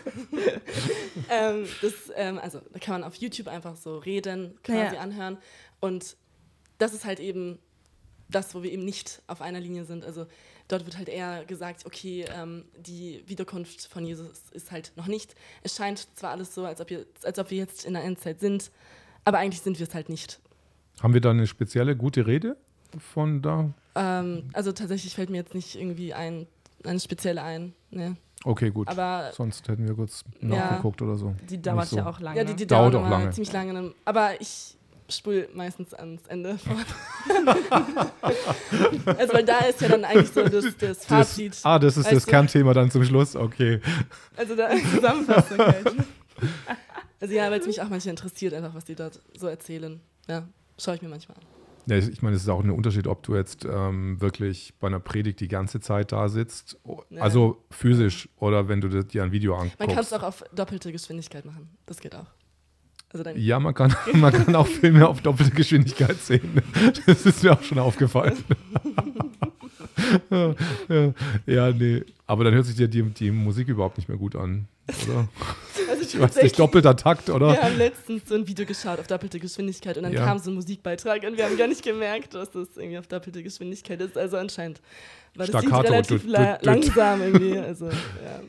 ähm, das, ähm, also da kann man auf YouTube einfach so Reden quasi Naja. anhören. Und das ist halt eben das, wo wir eben nicht auf einer Linie sind. Also dort wird halt eher gesagt, okay, ähm, die Wiederkunft von Jesus ist halt noch nicht. Es scheint zwar alles so, als ob, wir, als ob wir jetzt in der Endzeit sind, aber eigentlich sind wir es halt nicht. Haben wir da eine spezielle gute Rede von da? Ähm, also tatsächlich fällt mir jetzt nicht irgendwie ein, eine spezielle ein. Ne. Okay, gut. Aber Sonst hätten wir kurz Ja. nachgeguckt oder so. Die dauert so. ja auch lange. Ja, die, die Dauert dauern auch lange. ziemlich lange. Aber ich spule meistens ans Ende vor. also, weil da ist ja dann eigentlich so das, das Fazit. Das, ah, das ist das du? Kernthema dann zum Schluss, okay. Also, da Zusammenfassung halt. Also, ja, weil es mich auch manchmal interessiert, einfach, was die dort so erzählen. Ja, schaue ich mir manchmal an. Ja, ich meine, es ist auch ein Unterschied, ob du jetzt ähm, wirklich bei einer Predigt die ganze Zeit da sitzt, ja. also physisch, oder wenn du dir ein Video anguckst. Man kann es auch auf doppelte Geschwindigkeit machen. Das geht auch. Also ja, man kann, man kann auch Filme auf doppelte Geschwindigkeit sehen. Das ist mir auch schon aufgefallen. ja, ja, nee. Aber dann hört sich dir die, die Musik überhaupt nicht mehr gut an, oder? Also ich weiß nicht, doppelter Takt, oder? Wir haben letztens so ein Video geschaut auf doppelte Geschwindigkeit und dann ja. kam so ein Musikbeitrag und wir haben gar nicht gemerkt, dass das irgendwie auf doppelte Geschwindigkeit ist. Also anscheinend war das Staccato, relativ du, du, du, langsam irgendwie. Also, ja.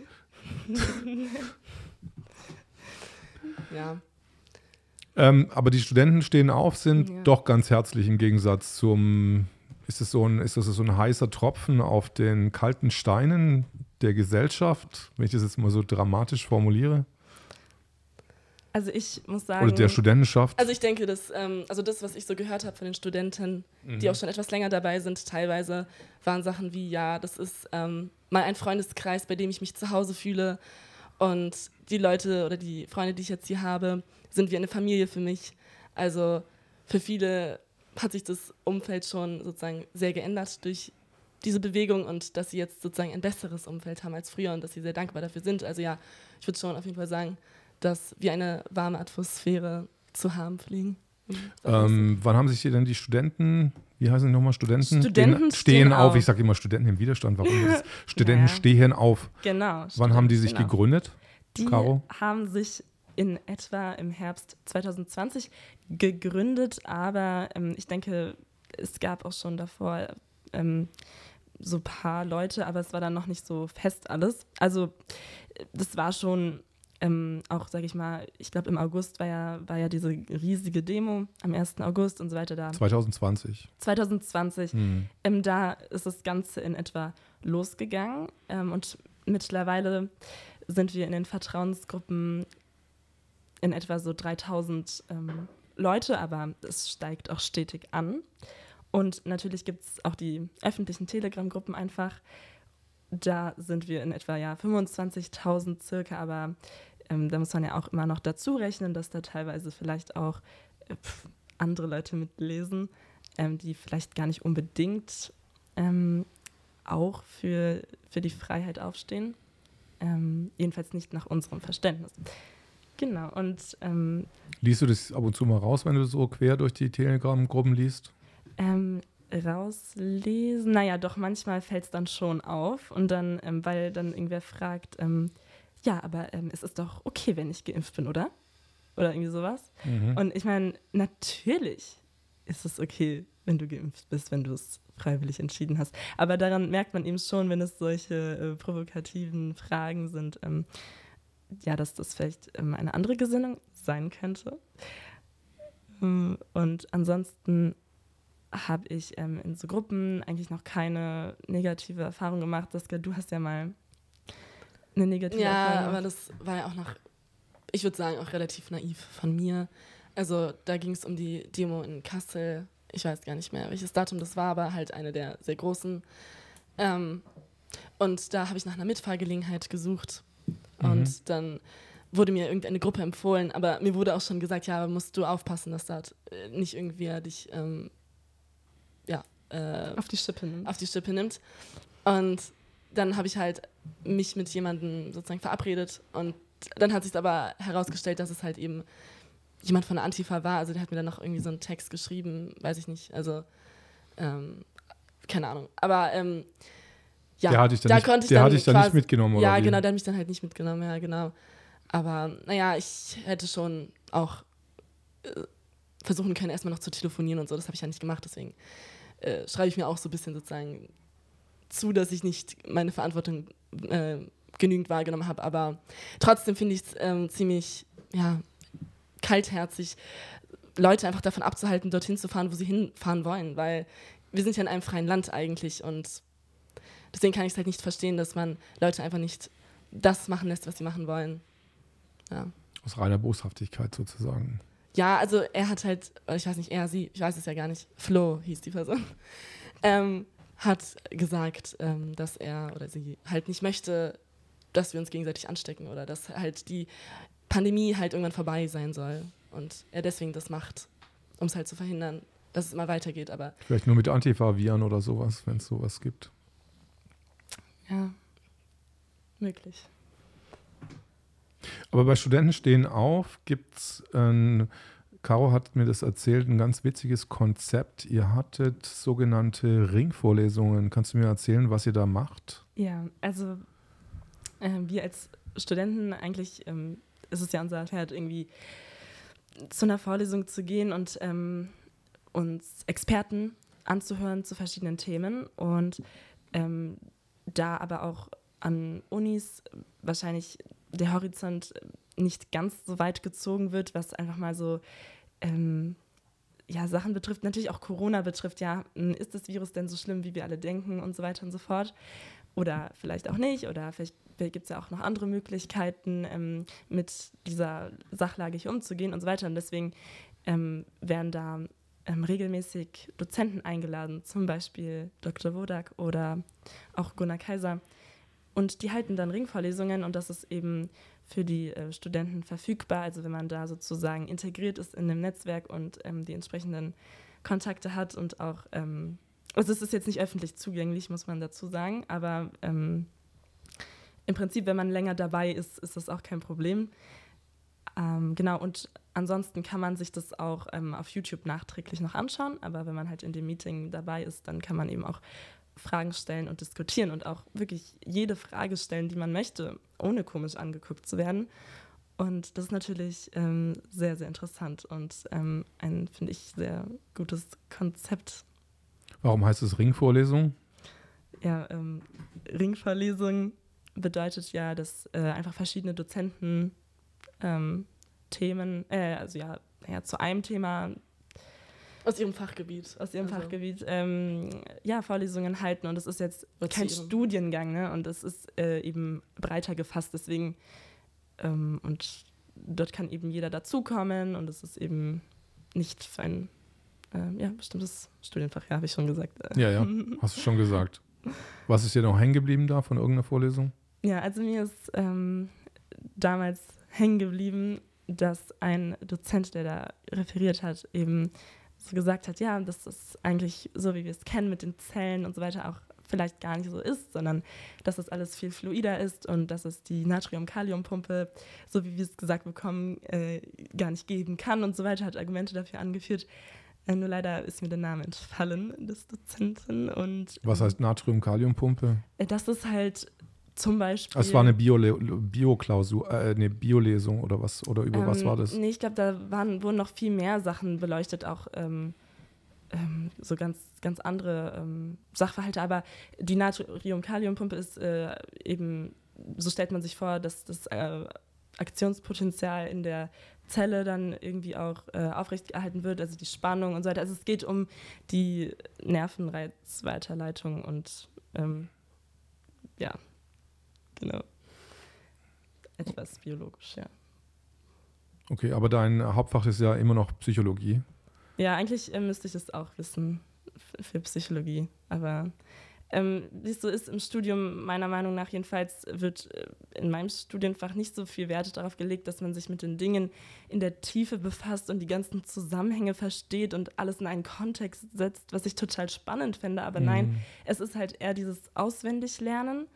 ja. Ähm, aber die Studenten stehen auf, sind ja. doch ganz herzlich im Gegensatz zum, ist das, so ein, ist das so ein heißer Tropfen auf den kalten Steinen der Gesellschaft, wenn ich das jetzt mal so dramatisch formuliere? Also ich muss sagen. Oder der Studentenschaft. Also ich denke, dass, ähm, also das, was ich so gehört habe von den Studenten, mhm. die auch schon etwas länger dabei sind, teilweise waren Sachen wie, ja, das ist ähm, mal ein Freundeskreis, bei dem ich mich zu Hause fühle. Und die Leute oder die Freunde, die ich jetzt hier habe, sind wie eine Familie für mich. Also für viele hat sich das Umfeld schon sozusagen sehr geändert durch diese Bewegung und dass sie jetzt sozusagen ein besseres Umfeld haben als früher und dass sie sehr dankbar dafür sind. Also ja, ich würde schon auf jeden Fall sagen, dass wir eine warme Atmosphäre zu haben pflegen. Ähm, wann haben sich hier denn die Studenten, wie heißen die nochmal, Studenten? Studenten stehen, stehen auf. auf. Ich sage immer Studenten im Widerstand. Warum? Studenten naja. stehen auf. Genau. Wann haben die sich genau. gegründet? Die Caro? haben sich in etwa im Herbst 2020 gegründet, aber ähm, ich denke, es gab auch schon davor ähm, so ein paar Leute, aber es war dann noch nicht so fest alles. Also das war schon ähm, auch, sage ich mal, ich glaube im August war ja, war ja diese riesige Demo am 1. August und so weiter da. 2020. 2020. Hm. Ähm, da ist das Ganze in etwa losgegangen ähm, und mittlerweile sind wir in den Vertrauensgruppen in etwa so 3000 ähm, Leute, aber es steigt auch stetig an. Und natürlich gibt es auch die öffentlichen Telegram-Gruppen einfach. Da sind wir in etwa ja 25.000 circa, aber ähm, da muss man ja auch immer noch dazu rechnen, dass da teilweise vielleicht auch äh, andere Leute mitlesen, ähm, die vielleicht gar nicht unbedingt ähm, auch für, für die Freiheit aufstehen. Ähm, jedenfalls nicht nach unserem Verständnis. Genau, und. Ähm, Liest du das ab und zu mal raus, wenn du so quer durch die Telegram-Gruppen liest? Ähm, rauslesen, naja, doch manchmal fällt es dann schon auf. Und dann, ähm, weil dann irgendwer fragt, ähm, ja, aber ähm, es ist doch okay, wenn ich geimpft bin, oder? Oder irgendwie sowas. Mhm. Und ich meine, natürlich ist es okay, wenn du geimpft bist, wenn du es freiwillig entschieden hast. Aber daran merkt man eben schon, wenn es solche äh, provokativen Fragen sind ähm, ja, dass das vielleicht ähm, eine andere Gesinnung sein könnte. Ähm, und ansonsten habe ich ähm, in so Gruppen eigentlich noch keine negative Erfahrung gemacht. Saskia, du hast ja mal eine negative ja, Erfahrung. Ja, aber das war ja auch noch, ich würde sagen, auch relativ naiv von mir. Also da ging es um die Demo in Kassel. Ich weiß gar nicht mehr, welches Datum das war, aber halt eine der sehr großen. Ähm, und da habe ich nach einer Mitfahrgelegenheit gesucht und mhm. dann wurde mir irgendeine Gruppe empfohlen, aber mir wurde auch schon gesagt, ja, musst du aufpassen, dass da äh, nicht irgendwer dich ähm, ja, äh, auf die Schippe nimmt. Auf die Schippe nimmt. Und dann habe ich halt mich mit jemandem sozusagen verabredet und dann hat sich aber herausgestellt, dass es halt eben jemand von der Antifa war. Also der hat mir dann noch irgendwie so einen Text geschrieben, weiß ich nicht. Also ähm, keine Ahnung. Aber ähm, ja, der hatte ich dann, nicht, konnte ich der dann, hatte ich dann quasi, nicht mitgenommen, oder? Ja, genau, der hat mich dann halt nicht mitgenommen, ja, genau. Aber naja, ich hätte schon auch äh, versuchen können, erstmal noch zu telefonieren und so. Das habe ich ja nicht gemacht, deswegen äh, schreibe ich mir auch so ein bisschen sozusagen zu, dass ich nicht meine Verantwortung äh, genügend wahrgenommen habe. Aber trotzdem finde ich es ähm, ziemlich ja, kaltherzig, Leute einfach davon abzuhalten, dorthin zu fahren, wo sie hinfahren wollen, weil wir sind ja in einem freien Land eigentlich und deswegen kann ich es halt nicht verstehen, dass man Leute einfach nicht das machen lässt, was sie machen wollen. Ja. Aus reiner Boshaftigkeit sozusagen. ja, also er hat halt, ich weiß nicht, er, sie, ich weiß es ja gar nicht, Flo hieß die Person, ähm, hat gesagt, ähm, dass er oder sie halt nicht möchte, dass wir uns gegenseitig anstecken oder dass halt die Pandemie halt irgendwann vorbei sein soll und er deswegen das macht, um es halt zu verhindern, dass es immer weitergeht. Aber Vielleicht nur mit Antifa-Viren oder sowas, wenn es sowas gibt. Ja, möglich. Aber bei Studenten stehen auf gibt es, ähm, Caro hat mir das erzählt, ein ganz witziges Konzept. Ihr hattet sogenannte Ringvorlesungen. Kannst du mir erzählen, was ihr da macht? Ja, also äh, wir als Studenten eigentlich ähm, ist es ja unser Pferd, irgendwie zu einer Vorlesung zu gehen und ähm, uns Experten anzuhören zu verschiedenen Themen und ähm, da aber auch an Unis wahrscheinlich der Horizont nicht ganz so weit gezogen wird, was einfach mal so ähm, ja, Sachen betrifft, natürlich auch Corona betrifft, ja, ist das Virus denn so schlimm, wie wir alle denken und so weiter und so fort. Oder vielleicht auch nicht, oder vielleicht gibt es ja auch noch andere Möglichkeiten, ähm, mit dieser Sachlage hier umzugehen und so weiter. Und deswegen ähm, werden da ähm, regelmäßig Dozenten eingeladen, zum Beispiel Dr. Wodak oder auch Gunnar Kaiser. Und die halten dann Ringvorlesungen und das ist eben für die äh, Studenten verfügbar. Also wenn man da sozusagen integriert ist in dem Netzwerk und ähm, die entsprechenden Kontakte hat und auch, ähm, also es ist jetzt nicht öffentlich zugänglich, muss man dazu sagen, aber ähm, im Prinzip, wenn man länger dabei ist, ist das auch kein Problem. Ähm, genau, und ansonsten kann man sich das auch ähm, auf YouTube nachträglich noch anschauen, aber wenn man halt in dem Meeting dabei ist, dann kann man eben auch Fragen stellen und diskutieren und auch wirklich jede Frage stellen, die man möchte, ohne komisch angeguckt zu werden. Und das ist natürlich ähm, sehr, sehr interessant und ähm, ein, finde ich, sehr gutes Konzept. Warum heißt es Ringvorlesung? Ja, ähm, Ringvorlesung bedeutet ja, dass äh, einfach verschiedene Dozenten ähm, Themen, äh, also ja, ja, zu einem Thema aus ihrem Fachgebiet. Aus ihrem also. Fachgebiet, ähm, ja, Vorlesungen halten. Und es ist jetzt kein Studiengang, ne? Und es ist äh, eben breiter gefasst. Deswegen, ähm, und dort kann eben jeder dazukommen und es ist eben nicht für ein äh, ja, bestimmtes Studienfach, ja, habe ich schon gesagt. Ja, ja, hast du schon gesagt. Was ist dir noch hängen geblieben da von irgendeiner Vorlesung? Ja, also mir ist ähm, damals hängen geblieben, dass ein Dozent, der da referiert hat, eben so gesagt hat, ja, dass das eigentlich so, wie wir es kennen mit den Zellen und so weiter auch vielleicht gar nicht so ist, sondern dass das alles viel fluider ist und dass es die Natrium-Kalium-Pumpe, so wie wir es gesagt bekommen, äh, gar nicht geben kann und so weiter, hat Argumente dafür angeführt. Äh, nur leider ist mir der Name entfallen des Dozenten. Und, Was heißt Natrium-Kalium-Pumpe? Äh, das ist halt zum Beispiel. Es war eine Bio-Klausur, äh, eine Biolesung oder was, oder über ähm, was war das? Nee, ich glaube, da waren, wurden noch viel mehr Sachen beleuchtet, auch ähm, ähm, so ganz, ganz andere ähm, Sachverhalte. Aber die Natrium-Kalium-Pumpe ist äh, eben, so stellt man sich vor, dass das äh, Aktionspotenzial in der Zelle dann irgendwie auch äh, aufrechterhalten wird, also die Spannung und so weiter. Also es geht um die Nervenreizweiterleitung und ähm, ja, Genau. Etwas biologisch, ja. Okay, aber dein Hauptfach ist ja immer noch Psychologie. Ja, eigentlich äh, müsste ich es auch wissen für Psychologie. Aber ähm, wie es so ist im Studium, meiner Meinung nach jedenfalls, wird äh, in meinem Studienfach nicht so viel Wert darauf gelegt, dass man sich mit den Dingen in der Tiefe befasst und die ganzen Zusammenhänge versteht und alles in einen Kontext setzt, was ich total spannend finde. Aber mhm. nein, es ist halt eher dieses Auswendiglernen.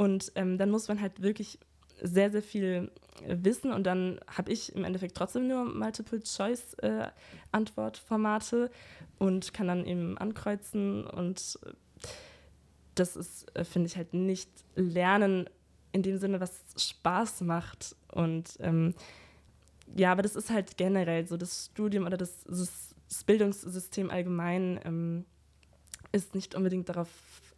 Und ähm, dann muss man halt wirklich sehr, sehr viel wissen und dann habe ich im Endeffekt trotzdem nur Multiple-Choice-Antwortformate äh, und kann dann eben ankreuzen und das ist, äh, finde ich, halt nicht Lernen in dem Sinne, was Spaß macht und ähm, ja, aber das ist halt generell so, das Studium oder das, das Bildungssystem allgemein ähm, ist nicht unbedingt darauf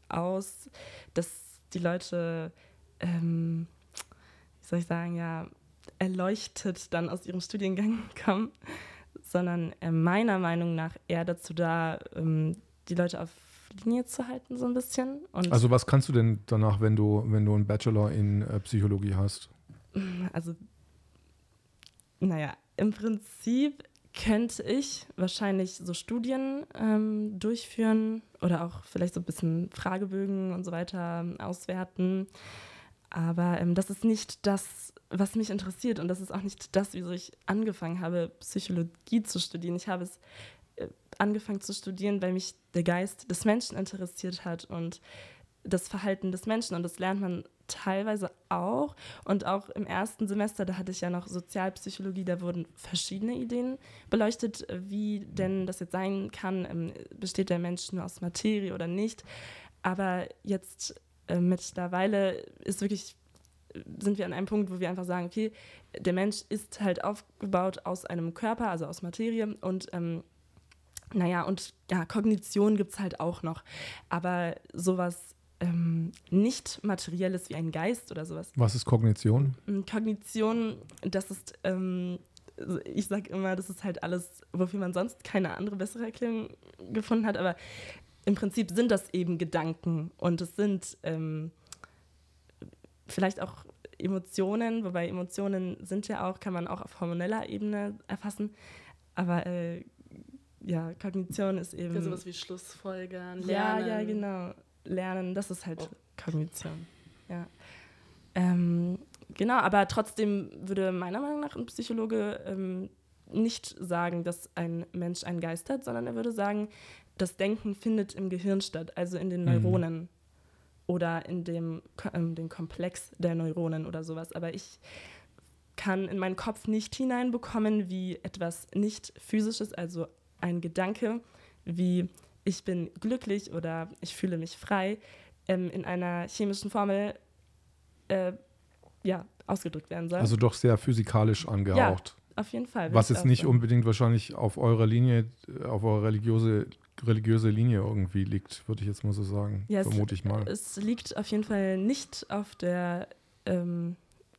aus, dass die Leute, ähm, wie soll ich sagen, ja, erleuchtet dann aus ihrem Studiengang kommen, sondern äh, meiner Meinung nach eher dazu da, ähm, die Leute auf Linie zu halten, so ein bisschen. Und also was kannst du denn danach, wenn du, wenn du einen Bachelor in äh, Psychologie hast? Also, naja, im Prinzip könnte ich wahrscheinlich so Studien ähm, durchführen oder auch vielleicht so ein bisschen Fragebögen und so weiter ähm, auswerten. Aber ähm, das ist nicht das, was mich interessiert und das ist auch nicht das, wieso ich angefangen habe, Psychologie zu studieren. Ich habe es äh, angefangen zu studieren, weil mich der Geist des Menschen interessiert hat und das Verhalten des Menschen und das lernt man teilweise auch. Und auch im ersten Semester, da hatte ich ja noch Sozialpsychologie, da wurden verschiedene Ideen beleuchtet, wie denn das jetzt sein kann, ähm, besteht der Mensch nur aus Materie oder nicht. Aber jetzt äh, mittlerweile ist wirklich sind wir an einem Punkt, wo wir einfach sagen, okay, der Mensch ist halt aufgebaut aus einem Körper, also aus Materie und ähm, naja, und ja, Kognition gibt es halt auch noch. Aber sowas ähm, nicht materielles wie ein Geist oder sowas. Was ist Kognition? Mm, Kognition, das ist, ähm, ich sage immer, das ist halt alles, wofür man sonst keine andere bessere Erklärung gefunden hat, aber im Prinzip sind das eben Gedanken und es sind ähm, vielleicht auch Emotionen, wobei Emotionen sind ja auch, kann man auch auf hormoneller Ebene erfassen, aber äh, ja, Kognition ist eben. Ja, sowas wie Schlussfolgern, lernen. Ja, ja, genau lernen, das ist halt oh. Kognition. Ja. Ähm, genau, aber trotzdem würde meiner Meinung nach ein Psychologe ähm, nicht sagen, dass ein Mensch einen Geist hat, sondern er würde sagen, das Denken findet im Gehirn statt, also in den mhm. Neuronen mhm. oder in dem, ähm, dem Komplex der Neuronen oder sowas. Aber ich kann in meinen Kopf nicht hineinbekommen, wie etwas nicht physisches, also ein Gedanke, wie ich bin glücklich oder ich fühle mich frei, ähm, in einer chemischen Formel äh, ja, ausgedrückt werden soll. Also doch sehr physikalisch angehaucht. Ja, auf jeden Fall. Was jetzt nicht unbedingt wahrscheinlich auf eurer Linie, auf eurer religiöse, religiöse Linie irgendwie liegt, würde ich jetzt mal so sagen. Ja, vermute es, ich mal. Es liegt auf jeden Fall nicht auf der ähm,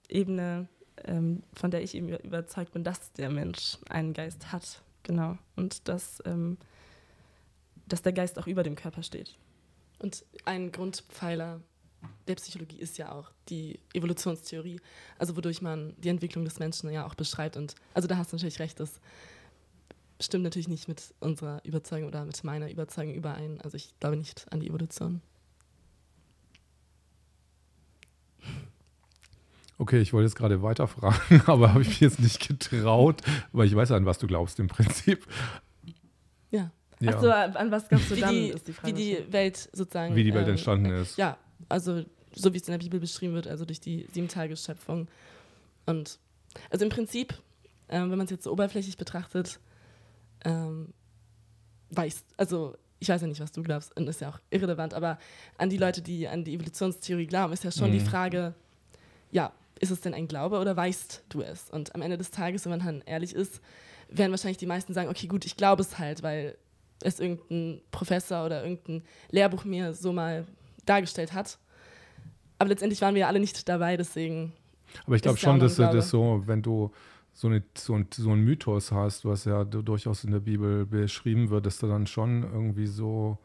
Ebene, ähm, von der ich eben überzeugt bin, dass der Mensch einen Geist hat. Genau. Und dass ähm, dass der Geist auch über dem Körper steht. Und ein Grundpfeiler der Psychologie ist ja auch die Evolutionstheorie, also wodurch man die Entwicklung des Menschen ja auch beschreibt. Und also da hast du natürlich recht, das stimmt natürlich nicht mit unserer Überzeugung oder mit meiner Überzeugung überein. Also ich glaube nicht an die Evolution. Okay, ich wollte jetzt gerade weiterfragen, aber habe ich mich jetzt nicht getraut, weil ich weiß, an was du glaubst im Prinzip. Ja. Ja. Achso, an was glaubst du wie dann, die, ist die Frage. Wie die Welt sozusagen. Wie die Welt ähm, entstanden ist. Ja, also so wie es in der Bibel beschrieben wird, also durch die sieben Tage Schöpfung. Und also im Prinzip, ähm, wenn man es jetzt so oberflächlich betrachtet, ähm, weiß, also ich weiß ja nicht, was du glaubst, und ist ja auch irrelevant, aber an die Leute, die an die Evolutionstheorie glauben, ist ja schon mhm. die Frage, ja, ist es denn ein Glaube oder weißt du es? Und am Ende des Tages, wenn man dann ehrlich ist, werden wahrscheinlich die meisten sagen, okay, gut, ich glaube es halt, weil es irgendein Professor oder irgendein Lehrbuch mir so mal dargestellt hat. Aber letztendlich waren wir ja alle nicht dabei, deswegen. Aber ich glaube schon, dass du das so, wenn du so, eine, so, ein, so einen Mythos hast, was ja durchaus in der Bibel beschrieben wird, dass du dann schon irgendwie so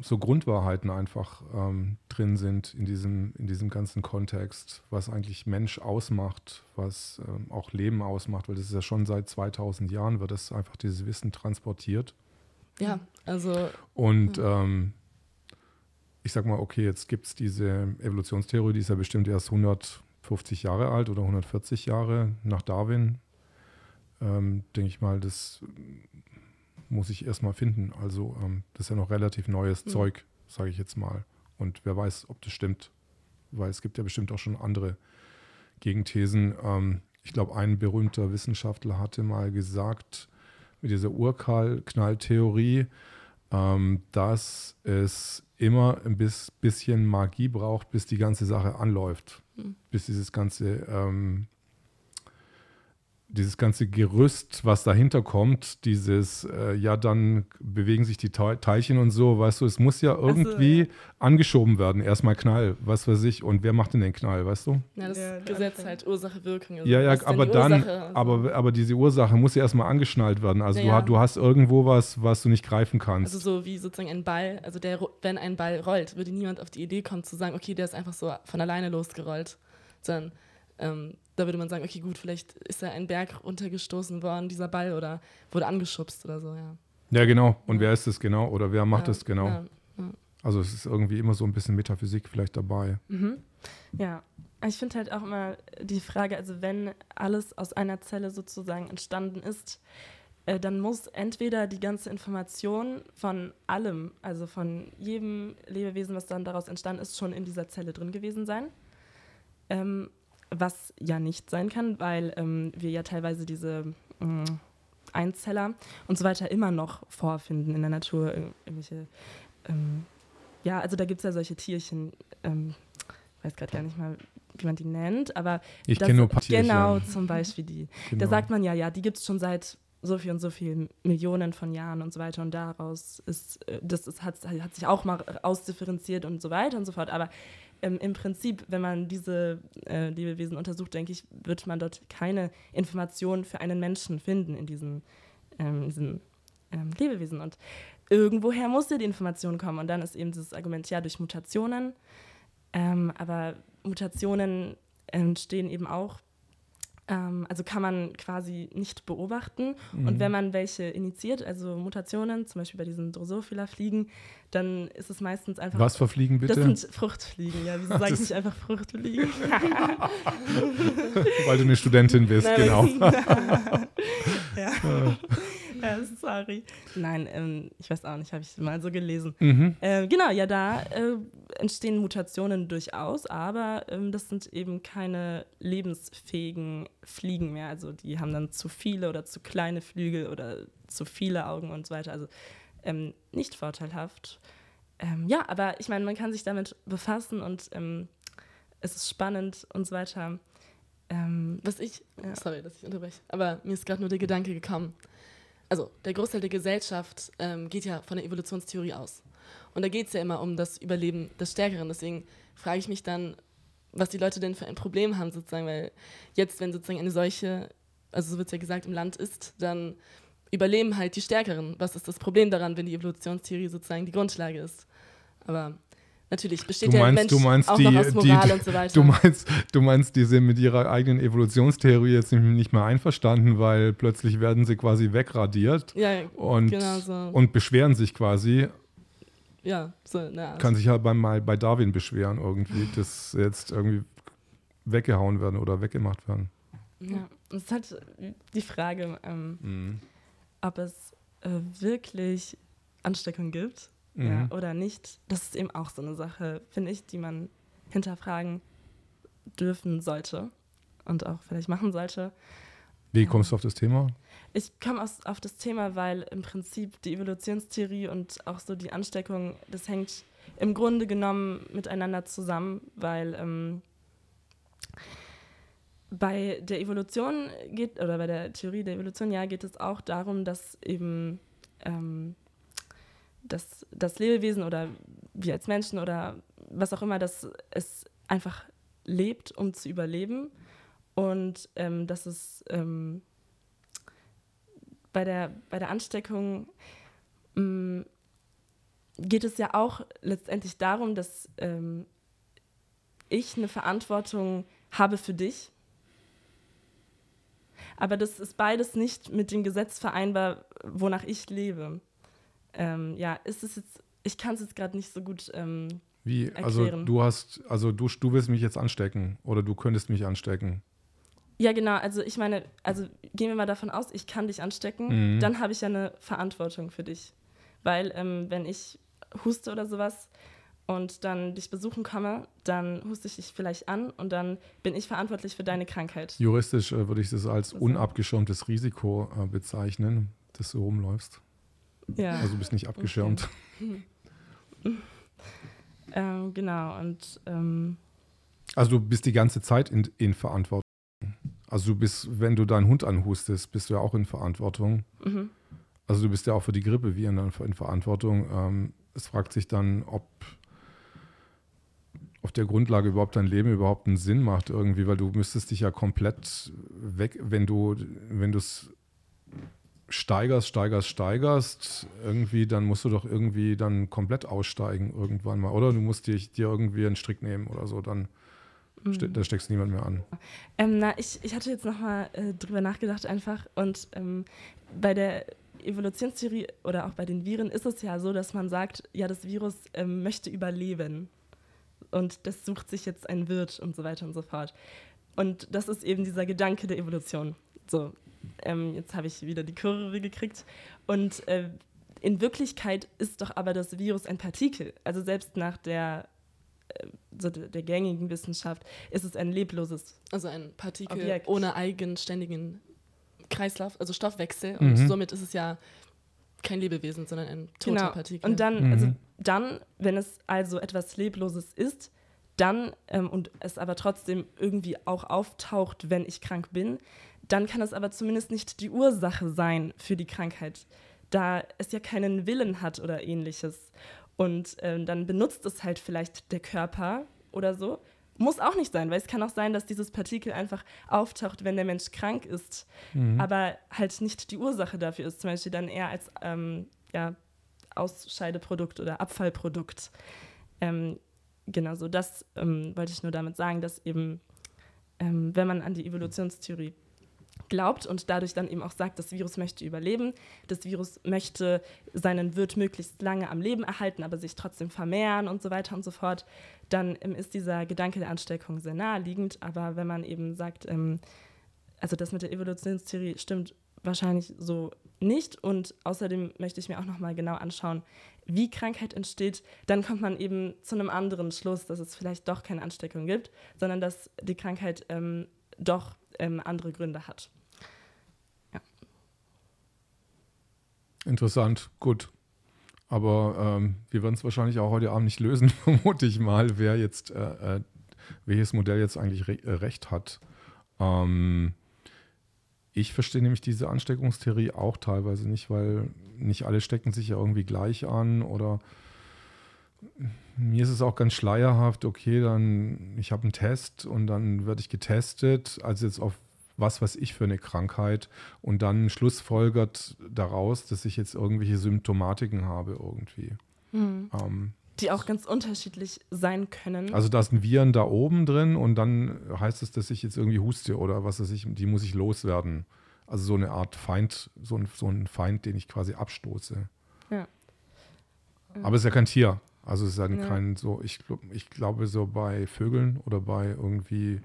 so Grundwahrheiten einfach ähm, drin sind in diesem, in diesem ganzen Kontext, was eigentlich Mensch ausmacht, was ähm, auch Leben ausmacht, weil das ist ja schon seit 2000 Jahren, wird das einfach dieses Wissen transportiert. Ja, also. Und ähm, ich sag mal, okay, jetzt gibt es diese Evolutionstheorie, die ist ja bestimmt erst 150 Jahre alt oder 140 Jahre nach Darwin. Ähm, denke ich mal, das muss ich erstmal finden. Also ähm, das ist ja noch relativ neues mhm. Zeug, sage ich jetzt mal. Und wer weiß, ob das stimmt, weil es gibt ja bestimmt auch schon andere Gegenthesen. Ähm, ich glaube, ein berühmter Wissenschaftler hatte mal gesagt, mit dieser Urknalltheorie, ähm, dass es immer ein bisschen Magie braucht, bis die ganze Sache anläuft, mhm. bis dieses ganze ähm, dieses ganze Gerüst, was dahinter kommt, dieses, äh, ja, dann bewegen sich die Teilchen und so, weißt du, es muss ja irgendwie so, ja. angeschoben werden. Erstmal Knall, was weiß ich. Und wer macht denn den Knall, weißt du? Ja, das ja, Gesetz halt Ursache-Wirkung. Also ja, ja, aber dann, also. aber, aber diese Ursache muss ja erstmal angeschnallt werden. Also ja, du, du, hast irgendwo was, was du nicht greifen kannst. Also so wie sozusagen ein Ball, also der, wenn ein Ball rollt, würde niemand auf die Idee kommen zu sagen, okay, der ist einfach so von alleine losgerollt. Sondern ähm, da würde man sagen, okay, gut, vielleicht ist da ein Berg runtergestoßen worden, dieser Ball, oder wurde angeschubst oder so, ja. Ja, genau. Und wer ist es genau? Oder wer macht ja, es genau? Ja, ja. Also es ist irgendwie immer so ein bisschen Metaphysik vielleicht dabei. Mhm. Ja, ich finde halt auch immer die Frage, also wenn alles aus einer Zelle sozusagen entstanden ist, äh, dann muss entweder die ganze Information von allem, also von jedem Lebewesen, was dann daraus entstanden ist, schon in dieser Zelle drin gewesen sein. Ähm, was ja nicht sein kann, weil ähm, wir ja teilweise diese mh, Einzeller und so weiter immer noch vorfinden in der Natur. Irgendwelche, ähm, ja, also da gibt es ja solche Tierchen, ähm, ich weiß gerade gar nicht mal, wie man die nennt, aber ich kenne nur. Genau, zum Beispiel die. Genau. Da sagt man ja, ja, die gibt es schon seit so viel und so viel Millionen von Jahren und so weiter und daraus ist, äh, das ist, hat, hat sich auch mal ausdifferenziert und so weiter und so fort, aber ähm, im Prinzip, wenn man diese äh, Lebewesen untersucht, denke ich, wird man dort keine Informationen für einen Menschen finden in diesen, ähm, diesen ähm, Lebewesen. Und irgendwoher muss ja die Information kommen. Und dann ist eben dieses Argument, ja, durch Mutationen. Ähm, aber Mutationen entstehen eben auch ähm, also kann man quasi nicht beobachten. Mhm. Und wenn man welche initiiert, also Mutationen, zum Beispiel bei diesen Drosophila-Fliegen, dann ist es meistens einfach. Was für Fliegen bitte? Das sind Fruchtfliegen, ja. Wieso sage ich nicht einfach Fruchtfliegen? Weil du eine Studentin bist, Nein, genau. ja. ja, sorry. Nein, ähm, ich weiß auch nicht, habe ich mal so gelesen. Mhm. Äh, genau, ja, da äh, entstehen Mutationen durchaus, aber ähm, das sind eben keine lebensfähigen Fliegen mehr. Also die haben dann zu viele oder zu kleine Flügel oder zu viele Augen und so weiter. Also ähm, nicht vorteilhaft. Ähm, ja, aber ich meine, man kann sich damit befassen und ähm, es ist spannend und so weiter. Ähm, Was ich, ja. sorry, dass ich unterbreche, aber mir ist gerade nur der Gedanke gekommen also der Großteil der Gesellschaft ähm, geht ja von der Evolutionstheorie aus. Und da geht es ja immer um das Überleben des Stärkeren. Deswegen frage ich mich dann, was die Leute denn für ein Problem haben, sozusagen, weil jetzt, wenn sozusagen eine Seuche, also so wird es ja gesagt, im Land ist, dann überleben halt die Stärkeren. Was ist das Problem daran, wenn die Evolutionstheorie sozusagen die Grundlage ist? Aber Natürlich besteht du meinst, der Mensch du meinst auch die, noch aus Moral die, und so weiter. Du meinst, du meinst, die sind mit ihrer eigenen Evolutionstheorie jetzt nicht mehr einverstanden, weil plötzlich werden sie quasi wegradiert ja, und, genau so. und beschweren sich quasi. Ja, so, na, Kann sich halt mal bei Darwin beschweren irgendwie, dass jetzt irgendwie weggehauen werden oder weggemacht werden. Ja, es ist halt die Frage, ähm, mhm. ob es äh, wirklich Ansteckung gibt Mhm. ja, oder nicht. Das ist eben auch so eine Sache, finde ich, die man hinterfragen dürfen sollte und auch vielleicht machen sollte. Wie kommst du auf das Thema? Ich komme auf das Thema, weil im Prinzip die Evolutionstheorie und auch so die Ansteckung, das hängt im Grunde genommen miteinander zusammen, weil ähm, bei der Evolution geht, oder bei der Theorie der Evolution, ja, geht es auch darum, dass eben ähm, dass das Lebewesen oder wir als Menschen oder was auch immer, dass es einfach lebt, um zu überleben und ähm, dass es ähm, bei, der, bei der Ansteckung ähm, geht es ja auch letztendlich darum, dass ähm, ich eine Verantwortung habe für dich. Aber das ist beides nicht mit dem Gesetz vereinbar, wonach ich lebe ähm, ja, ist es jetzt, ich kann es jetzt gerade nicht so gut ähm, Wie? Erklären. Also du hast, also du, du willst mich jetzt anstecken oder du könntest mich anstecken. Ja, genau. Also ich meine, also gehen wir mal davon aus, ich kann dich anstecken, Mhm. dann habe ich ja eine Verantwortung für dich. Weil ähm, wenn ich huste oder sowas und dann dich besuchen komme, dann huste ich dich vielleicht an und dann bin ich verantwortlich für deine Krankheit. Juristisch äh, würde ich das als Also- unabgeschirmtes Risiko äh, bezeichnen, dass du rumläufst. Ja. Also du bist nicht abgeschirmt. Ähm, genau. Und ähm, Also du bist die ganze Zeit in, in Verantwortung. Also du bist, wenn du deinen Hund anhustest, bist du ja auch in Verantwortung. mhm. Also du bist ja auch für die Grippe wie in, in Verantwortung. Ähm, es fragt sich dann, ob auf der Grundlage überhaupt dein Leben überhaupt einen Sinn macht irgendwie, weil du müsstest dich ja komplett weg, wenn du, wenn du es steigerst, steigerst, steigerst, irgendwie, dann musst du doch irgendwie dann komplett aussteigen irgendwann mal. Oder du musst dich, dir irgendwie einen Strick nehmen oder so, dann Ste da steckst niemand mehr an. Ähm, na, ich, ich hatte jetzt nochmal äh, drüber nachgedacht einfach und ähm, bei der Evolutionstheorie oder auch bei den Viren ist es ja so, dass man sagt, ja, das Virus ähm, möchte überleben und das sucht sich jetzt ein Wirt und so weiter und so fort. Und das ist eben dieser Gedanke der Evolution. So, ähm, jetzt habe ich wieder die Kurve gekriegt. Und äh, in Wirklichkeit ist doch aber das Virus ein Partikel. Also selbst nach der, äh, so der gängigen Wissenschaft ist es ein lebloses. Also ein Partikel Objekt. ohne eigenständigen Kreislauf, also Stoffwechsel. Mhm. Und somit ist es ja kein Lebewesen, sondern ein toter Genau. Partikel. Und dann, Mhm. also dann, wenn es also etwas Lebloses ist, dann ähm, und es aber trotzdem irgendwie auch auftaucht, wenn ich krank bin, dann kann es aber zumindest nicht die Ursache sein für die Krankheit, da es ja keinen Willen hat oder ähnliches. Und ähm, dann benutzt es halt vielleicht der Körper oder so. Muss auch nicht sein, weil es kann auch sein, dass dieses Partikel einfach auftaucht, wenn der Mensch krank ist, aber halt nicht die Ursache dafür ist. Zum Beispiel dann eher als ähm, ja, Ausscheideprodukt oder Abfallprodukt. Ähm, genau, so das ähm, wollte ich nur damit sagen, dass eben, ähm, wenn man an die Evolutionstheorie glaubt und dadurch dann eben auch sagt, das Virus möchte überleben, das Virus möchte seinen Wirt möglichst lange am Leben erhalten, aber sich trotzdem vermehren und so weiter und so fort, dann ähm, ist dieser Gedanke der Ansteckung sehr naheliegend. Aber wenn man eben sagt, ähm, also das mit der Evolutionstheorie stimmt wahrscheinlich so nicht. Und außerdem möchte ich mir auch nochmal genau anschauen, wie Krankheit entsteht. Dann kommt man eben zu einem anderen Schluss, dass es vielleicht doch keine Ansteckung gibt, sondern dass die Krankheit ähm, doch ähm, andere Gründe hat. Interessant, gut. Aber ähm, wir werden es wahrscheinlich auch heute Abend nicht lösen, vermute ich mal, wer jetzt, äh, äh, welches Modell jetzt eigentlich re äh, recht hat. Ähm, ich verstehe nämlich diese Ansteckungstheorie auch teilweise nicht, weil nicht alle stecken sich ja irgendwie gleich an oder mir ist es auch ganz schleierhaft, okay, dann ich habe einen Test und dann werde ich getestet, also jetzt auf was weiß ich für eine Krankheit und dann schlussfolgert daraus, dass ich jetzt irgendwelche Symptomatiken habe irgendwie. Ähm, Die auch ganz unterschiedlich sein können. also da sind Viren da oben drin und dann heißt es, dass ich jetzt irgendwie huste oder was weiß ich, die muss ich loswerden. Also so eine Art Feind, so ein, so ein Feind, den ich quasi abstoße. Ja. Aber es ist ja kein Tier. Also es ist ja Ja. kein so, ich, ich glaube so bei Vögeln oder bei irgendwie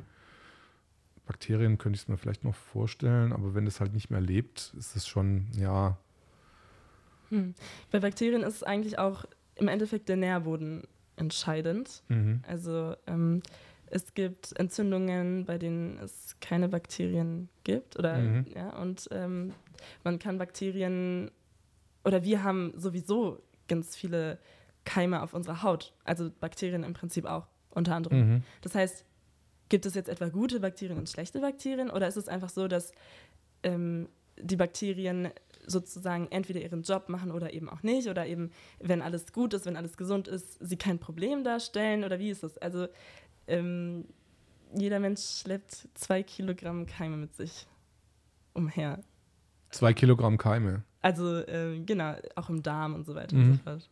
Bakterien könnte ich es mir vielleicht noch vorstellen, aber wenn es halt nicht mehr lebt, ist es schon, ja, Hm. Bei Bakterien ist es eigentlich auch im Endeffekt der Nährboden entscheidend. mhm. Also ähm, es gibt Entzündungen, bei denen es keine Bakterien gibt. Oder, Mhm. ja, und ähm, man kann Bakterien, oder wir haben sowieso ganz viele Keime auf unserer Haut. Also Bakterien im Prinzip auch, unter anderem. Mhm. Das heißt, gibt es jetzt etwa gute Bakterien und schlechte Bakterien? Oder ist es einfach so, dass ähm, die Bakterien sozusagen entweder ihren Job machen oder eben auch nicht? Oder eben, wenn alles gut ist, wenn alles gesund ist, sie kein Problem darstellen? Oder wie ist es? Also, ähm, jeder Mensch schleppt zwei Kilogramm Keime mit sich umher. Zwei Kilogramm Keime. Also, ähm, genau, auch im Darm und so weiter Mhm. und so fort.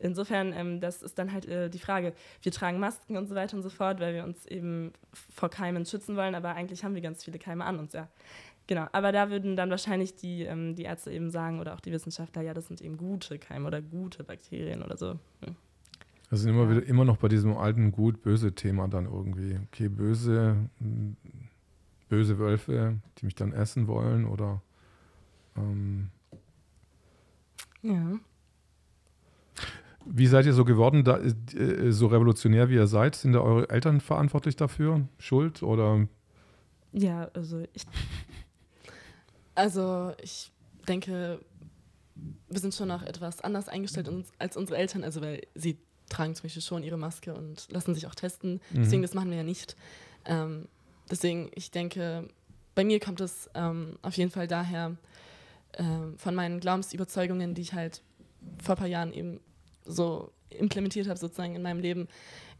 Insofern, ähm, das ist dann halt äh, die Frage. Wir tragen Masken und so weiter und so fort, weil wir uns eben vor Keimen schützen wollen, aber eigentlich haben wir ganz viele Keime an uns, ja. Genau, aber da würden dann wahrscheinlich die, ähm, die Ärzte eben sagen oder auch die Wissenschaftler, ja, das sind eben gute Keime oder gute Bakterien oder so. Hm. Wir sind immer, wieder, immer noch bei diesem alten Gut-Böse-Thema dann irgendwie. Okay, böse, mh, böse Wölfe, die mich dann essen wollen oder ähm, Ja. Wie seid ihr so geworden, da, äh, so revolutionär wie ihr seid? Sind da eure Eltern verantwortlich dafür? Schuld oder Ja, also ich, Also ich denke, wir sind schon noch etwas anders eingestellt als unsere Eltern, also weil sie tragen zum Beispiel schon ihre Maske und lassen sich auch testen. Deswegen, Mhm. das machen wir ja nicht. Ähm, deswegen, ich denke, bei mir kommt es ähm, auf jeden Fall daher ähm, von meinen Glaubensüberzeugungen, die ich halt vor ein paar Jahren eben so implementiert habe, sozusagen in meinem Leben,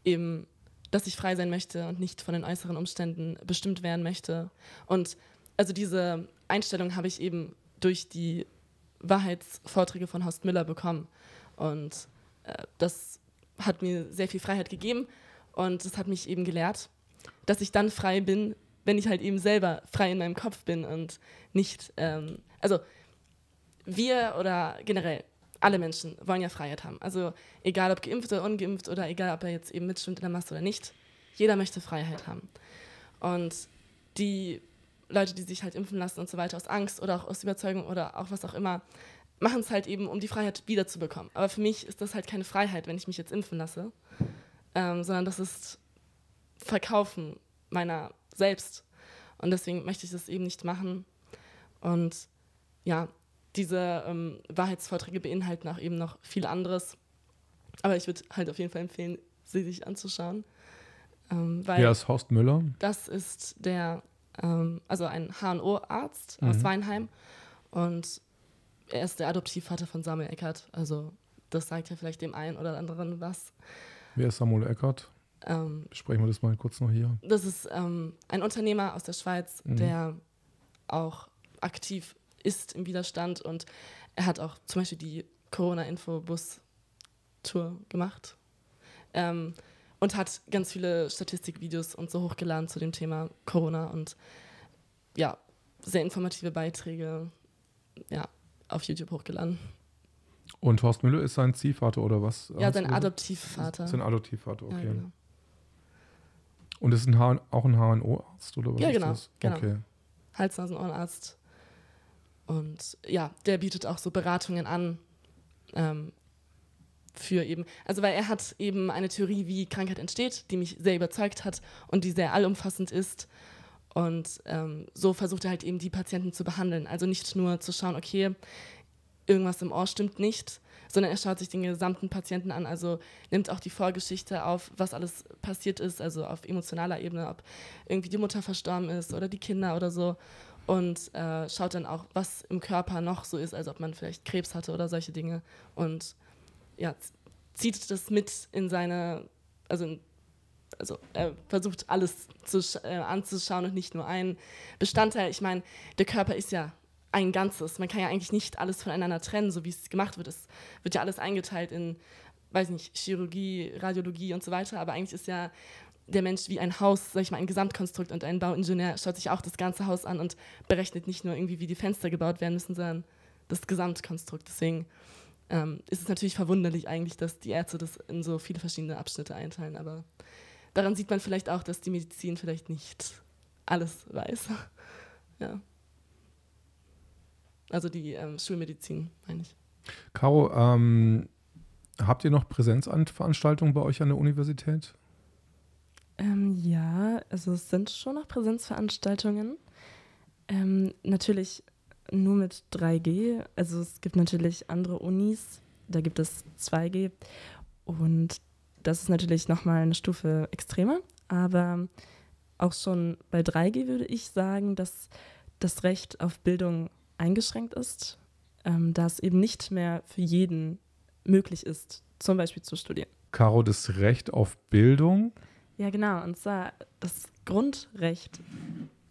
eben, dass ich frei sein möchte und nicht von den äußeren Umständen bestimmt werden möchte. Und also diese Einstellung habe ich eben durch die Wahrheitsvorträge von Horst Müller bekommen. Und äh, das hat mir sehr viel Freiheit gegeben und das hat mich eben gelehrt, dass ich dann frei bin, wenn ich halt eben selber frei in meinem Kopf bin und nicht, ähm, also wir oder generell alle Menschen wollen ja Freiheit haben. Also egal ob geimpft oder ungeimpft oder egal ob er jetzt eben mitschwimmt in der Masse oder nicht, jeder möchte Freiheit haben. Und die Leute, die sich halt impfen lassen und so weiter aus Angst oder auch aus Überzeugung oder auch was auch immer, machen es halt eben, um die Freiheit wiederzubekommen. Aber für mich ist das halt keine Freiheit, wenn ich mich jetzt impfen lasse, ähm, sondern das ist Verkaufen meiner selbst. Und deswegen möchte ich das eben nicht machen. Und ja, diese ähm, Wahrheitsvorträge beinhalten auch eben noch viel anderes. Aber ich würde halt auf jeden Fall empfehlen, sie sich anzuschauen. Ähm, Wer ist Horst Müller? Das ist der, ähm, also ein HNO-Arzt mhm. aus Weinheim. Und er ist der Adoptivvater von Samuel Eckert. Also das sagt ja vielleicht dem einen oder anderen was. Wer ist Samuel Eckert? Ähm, Besprechen wir das mal kurz noch hier. Das ist ähm, ein Unternehmer aus der Schweiz, mhm. der auch aktiv ist im Widerstand und er hat auch zum Beispiel die Corona-Info-Bus-Tour gemacht ähm, und hat ganz viele Statistikvideos und so hochgeladen zu dem Thema Corona und ja, sehr informative Beiträge ja, auf YouTube hochgeladen. Und Horst Müller ist sein Ziehvater oder was? Ja, sein Adoptivvater. Sein Adoptivvater, okay. Ja, genau. Und ist ein auch ein HNO-Arzt oder was? Ja, genau. Ist das? genau. Okay. Hals-Nasen-Ohrenarzt. Und ja, der bietet auch so Beratungen an ähm, für eben, also weil er hat eben eine Theorie, wie Krankheit entsteht, die mich sehr überzeugt hat und die sehr allumfassend ist. Und ähm, so versucht er halt eben die Patienten zu behandeln. Also nicht nur zu schauen, okay, irgendwas im Ohr stimmt nicht, sondern er schaut sich den gesamten Patienten an, also nimmt auch die Vorgeschichte auf, was alles passiert ist, also auf emotionaler Ebene, ob irgendwie die Mutter verstorben ist oder die Kinder oder so und äh, schaut dann auch, was im Körper noch so ist, also ob man vielleicht Krebs hatte oder solche Dinge und ja, zieht das mit in seine, also also er versucht alles zu, äh, anzuschauen und nicht nur einen Bestandteil. Ich meine, der Körper ist ja ein Ganzes. Man kann ja eigentlich nicht alles voneinander trennen, so wie es gemacht wird. Es wird ja alles eingeteilt in, weiß nicht, Chirurgie, Radiologie und so weiter. Aber eigentlich ist ja der Mensch wie ein Haus, sag ich mal, ein Gesamtkonstrukt und ein Bauingenieur schaut sich auch das ganze Haus an und berechnet nicht nur irgendwie, wie die Fenster gebaut werden müssen, sondern das Gesamtkonstrukt. Deswegen ähm, ist es natürlich verwunderlich eigentlich, dass die Ärzte das in so viele verschiedene Abschnitte einteilen. Aber daran sieht man vielleicht auch, dass die Medizin vielleicht nicht alles weiß. ja. Also die ähm, Schulmedizin, meine ich. Caro, ähm, habt ihr noch Präsenzveranstaltungen bei euch an der Universität? Ähm, ja, also es sind schon noch Präsenzveranstaltungen. Ähm, natürlich nur mit 3G. Also es gibt natürlich andere Unis, da gibt es 2G. Und das ist natürlich nochmal eine Stufe extremer. Aber auch schon bei 3G würde ich sagen, dass das Recht auf Bildung eingeschränkt ist, ähm, da es eben nicht mehr für jeden möglich ist, zum Beispiel zu studieren. Caro, das Recht auf Bildung? Ja, genau. Und zwar das Grundrecht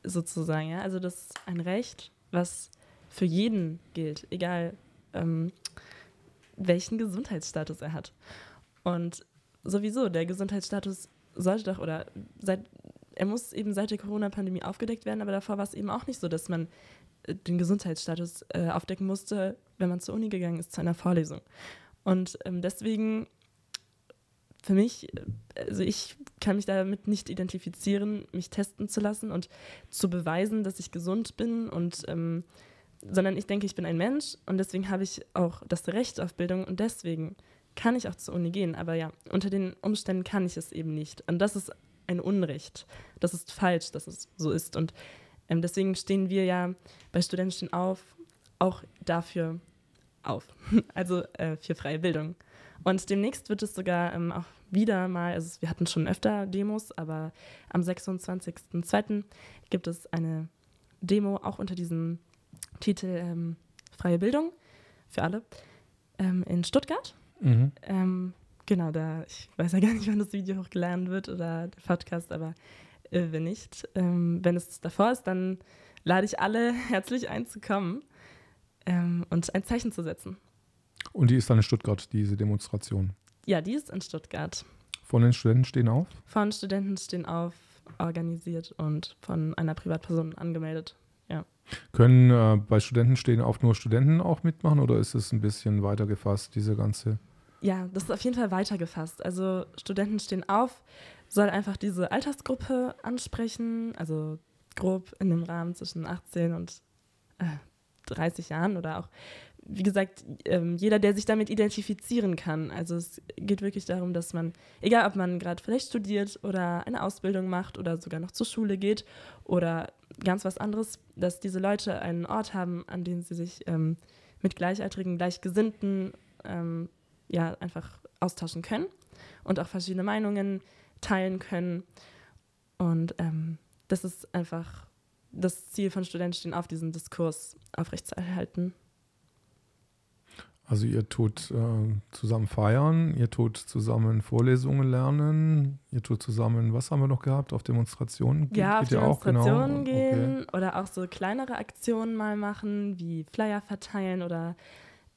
sozusagen. Ja? Also das ist ein Recht, was für jeden gilt, egal ähm, welchen Gesundheitsstatus er hat. Und sowieso, der Gesundheitsstatus sollte doch, oder seit, er muss eben seit der Corona-Pandemie aufgedeckt werden, aber davor war es eben auch nicht so, dass man den Gesundheitsstatus äh, aufdecken musste, wenn man zur Uni gegangen ist, zu einer Vorlesung. Und ähm, deswegen für mich, äh, also ich kann mich damit nicht identifizieren, mich testen zu lassen und zu beweisen, dass ich gesund bin und ähm, sondern ich denke, ich bin ein Mensch und deswegen habe ich auch das Recht auf Bildung und deswegen kann ich auch zur Uni gehen. Aber ja, unter den Umständen kann ich es eben nicht. Und das ist ein Unrecht. Das ist falsch, dass es so ist. Und ähm, deswegen stehen wir ja bei Studenten auf, auch dafür auf, also äh, für freie Bildung. Und demnächst wird es sogar ähm, auch wieder mal, also wir hatten schon öfter Demos, aber am 26.02. gibt es eine Demo auch unter diesem Titel ähm, Freie Bildung für alle ähm, in Stuttgart. Mhm. Ähm, genau, da, ich weiß ja gar nicht, wann das Video hochgeladen wird oder der Podcast, aber äh, wenn nicht, ähm, wenn es davor ist, dann lade ich alle herzlich ein zu kommen ähm, und ein Zeichen zu setzen. Und die ist dann in Stuttgart, diese Demonstration? Ja, die ist in Stuttgart. Von den Studenten stehen auf? Von Studenten stehen auf organisiert und von einer Privatperson angemeldet. Ja. Können äh, bei Studenten stehen auch nur Studenten auch mitmachen oder ist es ein bisschen weiter gefasst, diese ganze? Ja, das ist auf jeden Fall weiter gefasst. Also Studenten stehen auf, soll einfach diese Altersgruppe ansprechen, also grob in dem Rahmen zwischen 18 und äh, 30 Jahren oder auch, wie gesagt, ähm, jeder, der sich damit identifizieren kann. Also es geht wirklich darum, dass man, egal ob man gerade vielleicht studiert oder eine Ausbildung macht oder sogar noch zur Schule geht oder ganz was anderes, dass diese Leute einen Ort haben, an dem sie sich ähm, mit Gleichaltrigen, Gleichgesinnten ähm, ja einfach austauschen können und auch verschiedene Meinungen teilen können. Und ähm, das ist einfach das Ziel von Studenten auf, diesen Diskurs aufrechtzuerhalten. Also ihr tut äh, zusammen feiern, ihr tut zusammen Vorlesungen lernen, ihr tut zusammen, was haben wir noch gehabt, auf Demonstrationen? Geht, ja, auf Demonstrationen auch, genau. gehen okay. oder auch so kleinere Aktionen mal machen, wie Flyer verteilen oder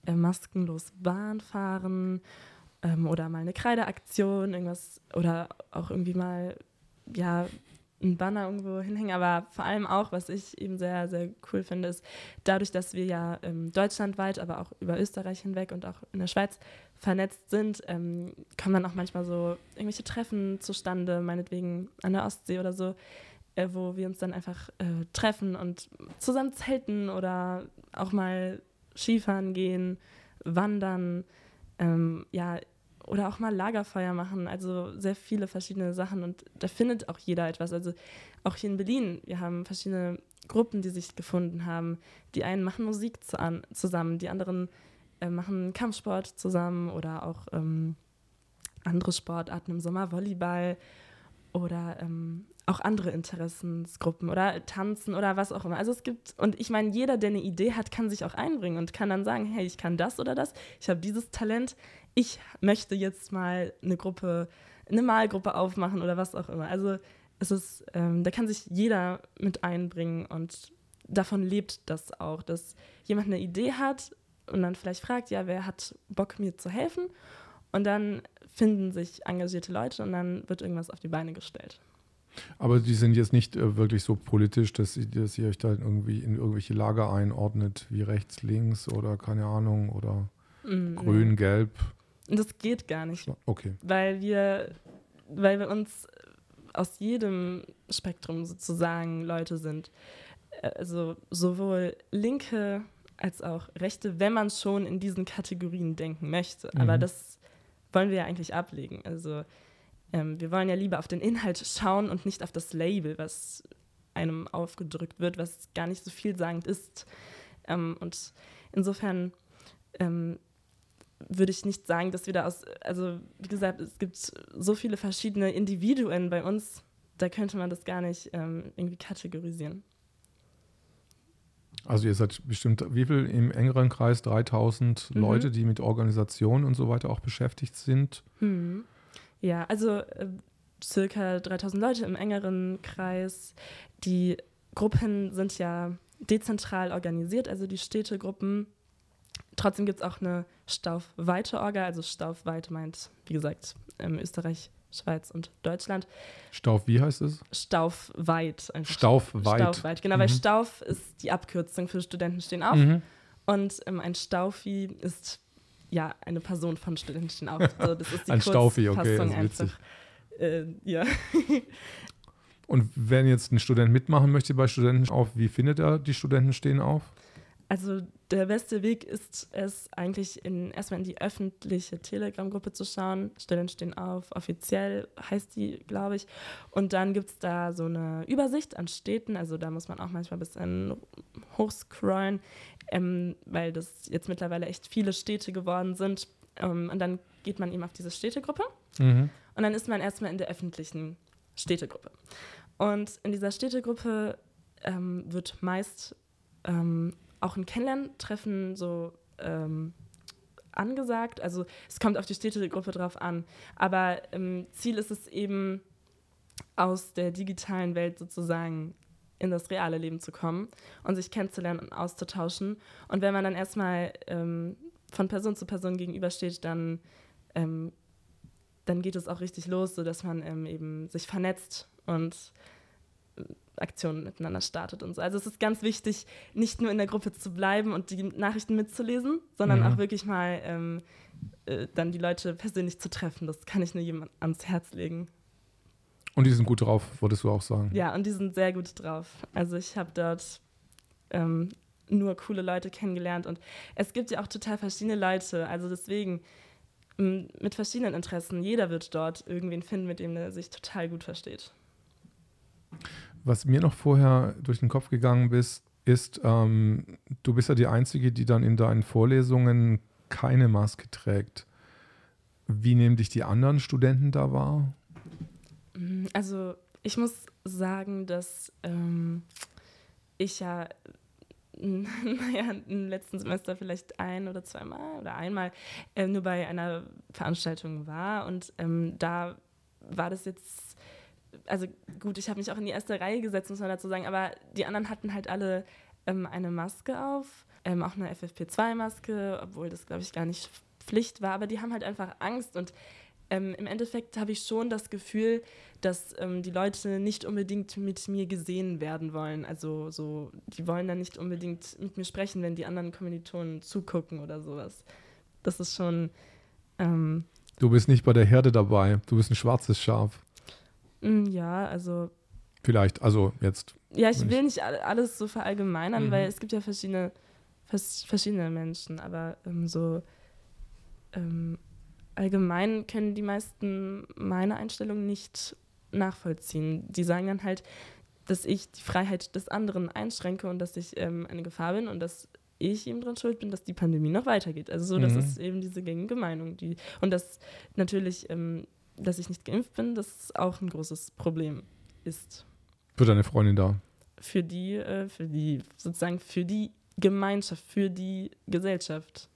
äh, maskenlos Bahn fahren ähm, oder mal eine Kreideaktion, irgendwas oder auch irgendwie mal, ja, ein Banner irgendwo hinhängen, aber vor allem auch, was ich eben sehr, sehr cool finde, ist dadurch, dass wir ja ähm, deutschlandweit, aber auch über Österreich hinweg und auch in der Schweiz vernetzt sind, ähm, kommen dann auch manchmal so irgendwelche Treffen zustande, meinetwegen an der Ostsee oder so, äh, wo wir uns dann einfach äh, treffen und zusammen zelten oder auch mal Skifahren gehen, wandern, ähm, ja, oder auch mal Lagerfeuer machen, also sehr viele verschiedene Sachen und da findet auch jeder etwas. Also auch hier in Berlin, wir haben verschiedene Gruppen, die sich gefunden haben. Die einen machen Musik zu an, zusammen, die anderen äh, machen Kampfsport zusammen oder auch ähm, andere Sportarten im Sommer, Volleyball oder ähm, auch andere Interessensgruppen oder tanzen oder was auch immer. Also es gibt, und ich meine, jeder, der eine Idee hat, kann sich auch einbringen und kann dann sagen, hey, ich kann das oder das, ich habe dieses Talent, ich möchte jetzt mal eine Gruppe, eine Malgruppe aufmachen oder was auch immer. Also es ist, ähm, da kann sich jeder mit einbringen und davon lebt das auch, dass jemand eine Idee hat und dann vielleicht fragt, ja, wer hat Bock, mir zu helfen? Und dann finden sich engagierte Leute und dann wird irgendwas auf die Beine gestellt. Aber die sind jetzt nicht äh, wirklich so politisch, dass, sie, dass ihr euch da irgendwie in irgendwelche Lager einordnet, wie rechts, links oder keine Ahnung oder mm, grün, gelb. Das geht gar nicht. Okay. Weil wir, weil wir uns aus jedem Spektrum sozusagen Leute sind. Also sowohl Linke als auch Rechte, wenn man schon in diesen Kategorien denken möchte. Mhm. Aber das wollen wir ja eigentlich ablegen. Also ähm, wir wollen ja lieber auf den Inhalt schauen und nicht auf das Label, was einem aufgedrückt wird, was gar nicht so vielsagend ist. Ähm, und insofern ähm, würde ich nicht sagen, dass wir da aus, also wie gesagt, es gibt so viele verschiedene Individuen bei uns, da könnte man das gar nicht ähm, irgendwie kategorisieren. Also ihr seid bestimmt, wie viel im engeren Kreis? 3000 mhm. Leute, die mit Organisation und so weiter auch beschäftigt sind? Mhm. Ja, also äh, circa 3000 Leute im engeren Kreis. Die Gruppen sind ja dezentral organisiert, also die Städtegruppen Trotzdem gibt es auch eine staufweite Orga, also staufweit meint, wie gesagt, ähm, Österreich, Schweiz und Deutschland. Stauf, wie heißt es? Staufweit. Staufweit. Staufweit, genau, mhm. weil Stauf ist die Abkürzung für Studenten stehen auf. Mhm. Und ähm, ein Staufi ist ja eine Person von Studenten stehen auf. Also das ist die ein Staufi, okay, das ist einfach. Äh, ja. und wenn jetzt ein Student mitmachen möchte bei Studenten auf, wie findet er die Studenten stehen auf? Also der beste Weg ist es eigentlich in, erstmal in die öffentliche Telegram-Gruppe zu schauen. Stellen stehen auf, offiziell heißt die, glaube ich. Und dann gibt es da so eine Übersicht an Städten. Also da muss man auch manchmal ein bisschen hochscrollen, ähm, weil das jetzt mittlerweile echt viele Städte geworden sind. Ähm, und dann geht man eben auf diese Städtegruppe. Mhm. Und dann ist man erstmal in der öffentlichen Städtegruppe. Und in dieser Städtegruppe ähm, wird meist ähm, auch ein Kennenlerntreffen so ähm, angesagt. Also es kommt auf die Städtegruppe drauf an. Aber ähm, Ziel ist es eben, aus der digitalen Welt sozusagen in das reale Leben zu kommen und sich kennenzulernen und auszutauschen. Und wenn man dann erstmal ähm, von Person zu Person gegenübersteht, dann, ähm, dann geht es auch richtig los, sodass man ähm, eben sich vernetzt und Aktionen miteinander startet und so. Also es ist ganz wichtig, nicht nur in der Gruppe zu bleiben und die Nachrichten mitzulesen, sondern mhm. auch wirklich mal ähm, äh, dann die Leute persönlich zu treffen. Das kann ich nur jemandem ans Herz legen. Und die sind gut drauf, würdest du auch sagen? Ja, und die sind sehr gut drauf. Also ich habe dort ähm, nur coole Leute kennengelernt und es gibt ja auch total verschiedene Leute. Also deswegen mit verschiedenen Interessen. Jeder wird dort irgendwen finden, mit dem er sich total gut versteht. Was mir noch vorher durch den Kopf gegangen bist, ist, ähm, du bist ja die Einzige, die dann in deinen Vorlesungen keine Maske trägt. Wie nehmen dich die anderen Studenten da wahr? Also ich muss sagen, dass ähm, ich ja naja, im letzten Semester vielleicht ein oder zweimal oder einmal äh, nur bei einer Veranstaltung war. Und ähm, da war das jetzt, also gut, ich habe mich auch in die erste Reihe gesetzt, muss man dazu sagen, aber die anderen hatten halt alle ähm, eine Maske auf, ähm, auch eine FFP2-Maske, obwohl das, glaube ich, gar nicht Pflicht war, aber die haben halt einfach Angst und ähm, im Endeffekt habe ich schon das Gefühl, dass ähm, die Leute nicht unbedingt mit mir gesehen werden wollen. Also so, die wollen dann nicht unbedingt mit mir sprechen, wenn die anderen Kommilitonen zugucken oder sowas. Das ist schon. Ähm, du bist nicht bei der Herde dabei. Du bist ein schwarzes Schaf. Mm, ja, also. Vielleicht, also jetzt. Ja, ich will nicht alles so verallgemeinern, mhm. weil es gibt ja verschiedene, verschiedene Menschen, aber ähm, so ähm, allgemein können die meisten meine Einstellung nicht nachvollziehen. Die sagen dann halt, dass ich die Freiheit des anderen einschränke und dass ich ähm, eine Gefahr bin und dass ich eben dran schuld bin, dass die Pandemie noch weitergeht. Also so, das mhm. ist eben diese gängige Meinung. Die, und dass natürlich, ähm, dass ich nicht geimpft bin, das ist auch ein großes Problem ist. Für deine Freundin da? Für die, äh, für die, sozusagen für die Gemeinschaft, für die Gesellschaft,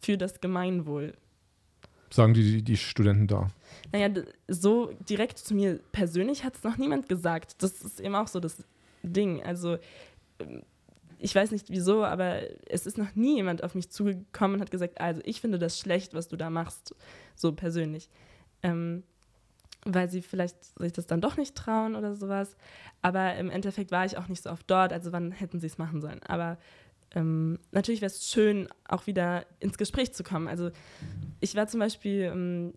für das Gemeinwohl sagen die, die Studenten da? Naja, so direkt zu mir persönlich hat es noch niemand gesagt. Das ist eben auch so das Ding. Also ähm, ich weiß nicht wieso, aber es ist noch nie jemand auf mich zugekommen und hat gesagt, also ich finde das schlecht, was du da machst, so persönlich. Ähm, weil sie vielleicht sich das dann doch nicht trauen oder sowas. Aber im Endeffekt war ich auch nicht so oft dort, also wann hätten sie es machen sollen. Aber ähm, natürlich wäre es schön, auch wieder ins Gespräch zu kommen. Also ich war zum Beispiel ähm,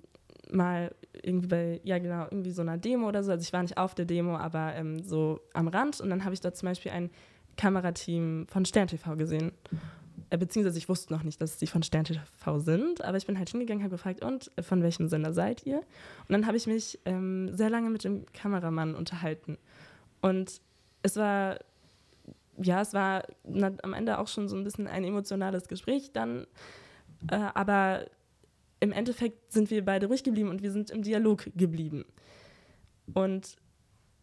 mal irgendwie bei, ja genau, irgendwie so einer Demo oder so. Also ich war nicht auf der Demo, aber ähm, so am Rand. Und dann habe ich dort zum Beispiel ein Kamerateam von Stern TV gesehen. Äh, beziehungsweise ich wusste noch nicht, dass sie von Stern TV sind, aber ich bin halt hingegangen, habe gefragt, und äh, von welchem Sender seid ihr? Und dann habe ich mich ähm, sehr lange mit dem Kameramann unterhalten. Und es war ja, es war na, am Ende auch schon so ein bisschen ein emotionales Gespräch dann. Äh, aber im Endeffekt sind wir beide ruhig geblieben und wir sind im Dialog geblieben. Und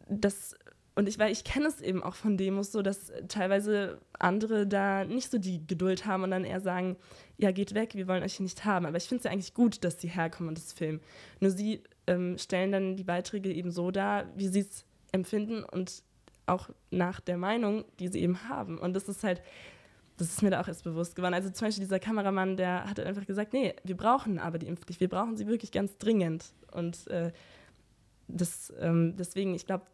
das und ich, weil ich kenne es eben auch von Demos so, dass teilweise andere da nicht so die Geduld haben und dann eher sagen, ja, geht weg, wir wollen euch hier nicht haben. Aber ich finde es ja eigentlich gut, dass sie herkommen und das filmen. Nur sie ähm, stellen dann die Beiträge eben so dar, wie sie es empfinden und auch nach der Meinung, die sie eben haben. Und das ist halt, das ist mir da auch erst bewusst geworden. Also zum Beispiel dieser Kameramann, der hat einfach gesagt, nee, wir brauchen aber die Impfpflicht, wir brauchen sie wirklich ganz dringend. Und äh, das, ähm, deswegen, ich glaube,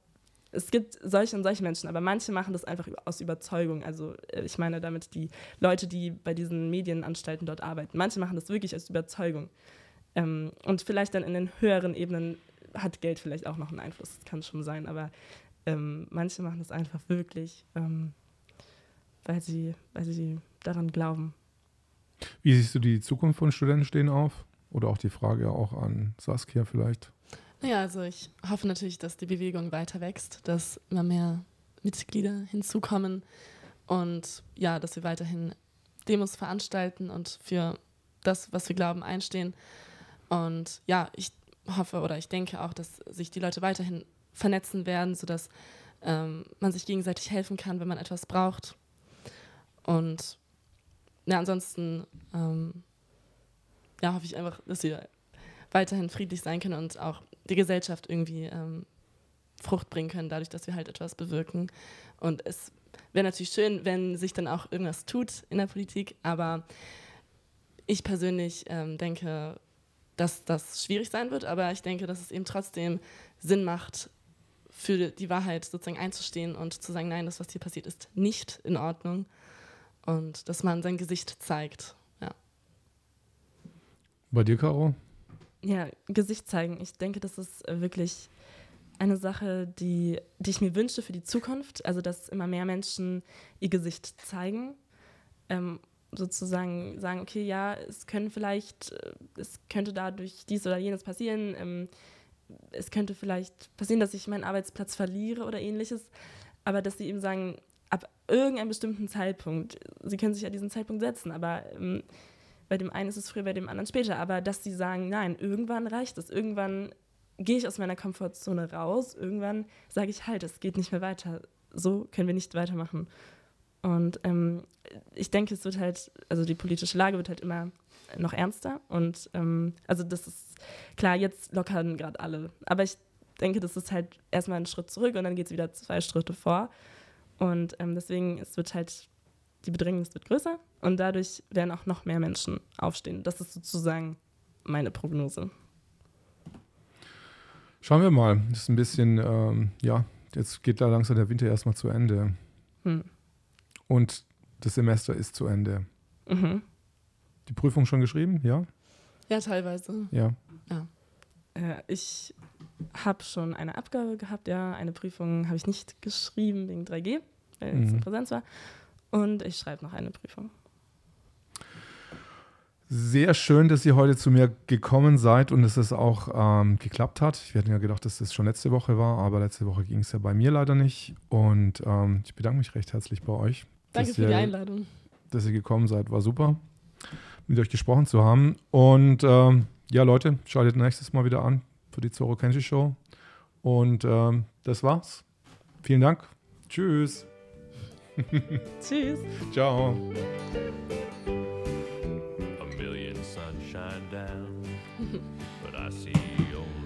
es gibt solche und solche Menschen, aber manche machen das einfach aus Überzeugung. Also äh, ich meine damit die Leute, die bei diesen Medienanstalten dort arbeiten. Manche machen das wirklich aus Überzeugung. Ähm, und vielleicht dann in den höheren Ebenen hat Geld vielleicht auch noch einen Einfluss, das kann schon sein, aber ähm, manche machen das einfach wirklich, ähm, weil, sie, weil sie daran glauben. Wie siehst du die Zukunft von Studenten stehen auf? Oder auch die Frage auch an Saskia vielleicht? Naja, also ich hoffe natürlich, dass die Bewegung weiter wächst, dass immer mehr Mitglieder hinzukommen und ja, dass wir weiterhin Demos veranstalten und für das, was wir glauben, einstehen. Und ja, ich hoffe oder ich denke auch, dass sich die Leute weiterhin vernetzen werden, sodass ähm, man sich gegenseitig helfen kann, wenn man etwas braucht. Und ja, ansonsten ähm, ja, hoffe ich einfach, dass wir weiterhin friedlich sein können und auch die Gesellschaft irgendwie ähm, Frucht bringen können, dadurch, dass wir halt etwas bewirken. Und es wäre natürlich schön, wenn sich dann auch irgendwas tut in der Politik, aber ich persönlich ähm, denke, dass das schwierig sein wird, aber ich denke, dass es eben trotzdem Sinn macht, für die Wahrheit sozusagen einzustehen und zu sagen, nein, das, was hier passiert, ist nicht in Ordnung. Und dass man sein Gesicht zeigt. Ja. Bei dir, Caro? Ja, Gesicht zeigen. Ich denke, das ist wirklich eine Sache, die, die ich mir wünsche für die Zukunft. Also, dass immer mehr Menschen ihr Gesicht zeigen. Ähm, sozusagen sagen, okay, ja, es können vielleicht, äh, es könnte dadurch dies oder jenes passieren. Ähm, es könnte vielleicht passieren, dass ich meinen Arbeitsplatz verliere oder ähnliches. Aber dass sie eben sagen, ab irgendeinem bestimmten Zeitpunkt, sie können sich ja diesen Zeitpunkt setzen, aber ähm, bei dem einen ist es früher, bei dem anderen später. Aber dass sie sagen, nein, irgendwann reicht es, irgendwann gehe ich aus meiner Komfortzone raus, irgendwann sage ich halt, es geht nicht mehr weiter. So können wir nicht weitermachen. Und ähm, ich denke, es wird halt, also die politische Lage wird halt immer noch ernster. Und ähm, also das ist klar, jetzt lockern gerade alle. Aber ich denke, das ist halt erstmal ein Schritt zurück und dann geht es wieder zwei Schritte vor. Und ähm, deswegen, es wird halt, die Bedrängnis wird größer und dadurch werden auch noch mehr Menschen aufstehen. Das ist sozusagen meine Prognose. Schauen wir mal. Das ist ein bisschen, ähm, ja, jetzt geht da langsam der Winter erstmal zu Ende. Hm. Und das Semester ist zu Ende. Mhm. Die Prüfung schon geschrieben, ja? Ja, teilweise. Ja. ja. Äh, ich habe schon eine Abgabe gehabt, ja. Eine Prüfung habe ich nicht geschrieben wegen 3G, weil mhm. es in Präsenz war. Und ich schreibe noch eine Prüfung. Sehr schön, dass ihr heute zu mir gekommen seid und dass es auch ähm, geklappt hat. Ich hätte ja gedacht, dass das schon letzte Woche war, aber letzte Woche ging es ja bei mir leider nicht. Und ähm, ich bedanke mich recht herzlich bei euch. Danke für ihr, die Einladung. Dass ihr gekommen seid, war super, mit euch gesprochen zu haben. Und ähm, ja, Leute, schaltet nächstes Mal wieder an für die Zoro Kenshi Show. Und ähm, das war's. Vielen Dank. Tschüss. Tschüss. Ciao. but I see only one.